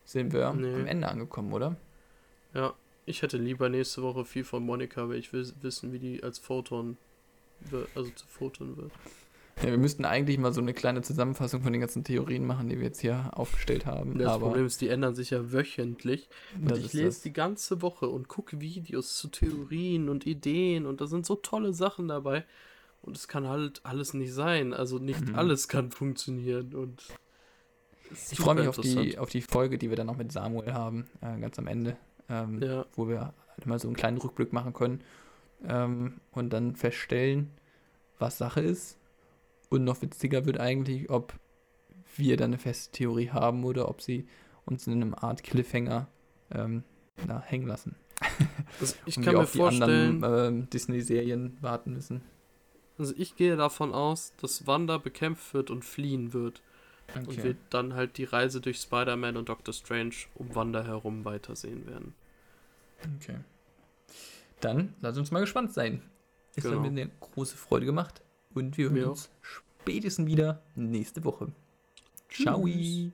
sind wir Nee. am Ende angekommen, oder? Ja, ich hätte lieber nächste Woche viel von Monika, weil ich will wissen, wie die als Photon, wird, also zu Photon wird. Ja, wir müssten eigentlich mal so eine kleine Zusammenfassung von den ganzen Theorien machen, die wir jetzt hier aufgestellt haben. Das aber Problem ist, die ändern sich ja wöchentlich. Und ich lese das. die ganze Woche und gucke Videos zu Theorien und Ideen und da sind so tolle Sachen dabei. Und es kann halt alles nicht sein. Also nicht Mhm. alles kann funktionieren. Und Ich freue mich auf die, auf die Folge, die wir dann noch mit Samuel haben, äh, ganz am Ende, ähm, Ja, wo wir halt mal so einen kleinen Rückblick machen können ähm, und dann feststellen, was Sache ist. Und noch witziger wird eigentlich, ob wir dann eine feste Theorie haben oder ob sie uns in einem Art Cliffhanger ähm, na, hängen lassen. also ich kann mir auf die vorstellen, anderen ähm, Disney-Serien warten müssen. also ich gehe davon aus, dass Wanda bekämpft wird und fliehen wird. Und wir dann halt die Reise durch Spider-Man und Doctor Strange um Wanda herum weitersehen werden. Okay. Dann lass uns mal gespannt sein. Es Genau. hat mir eine große Freude gemacht und wir hören Mir uns spätestens wieder nächste Woche. Ciao. Tschüss.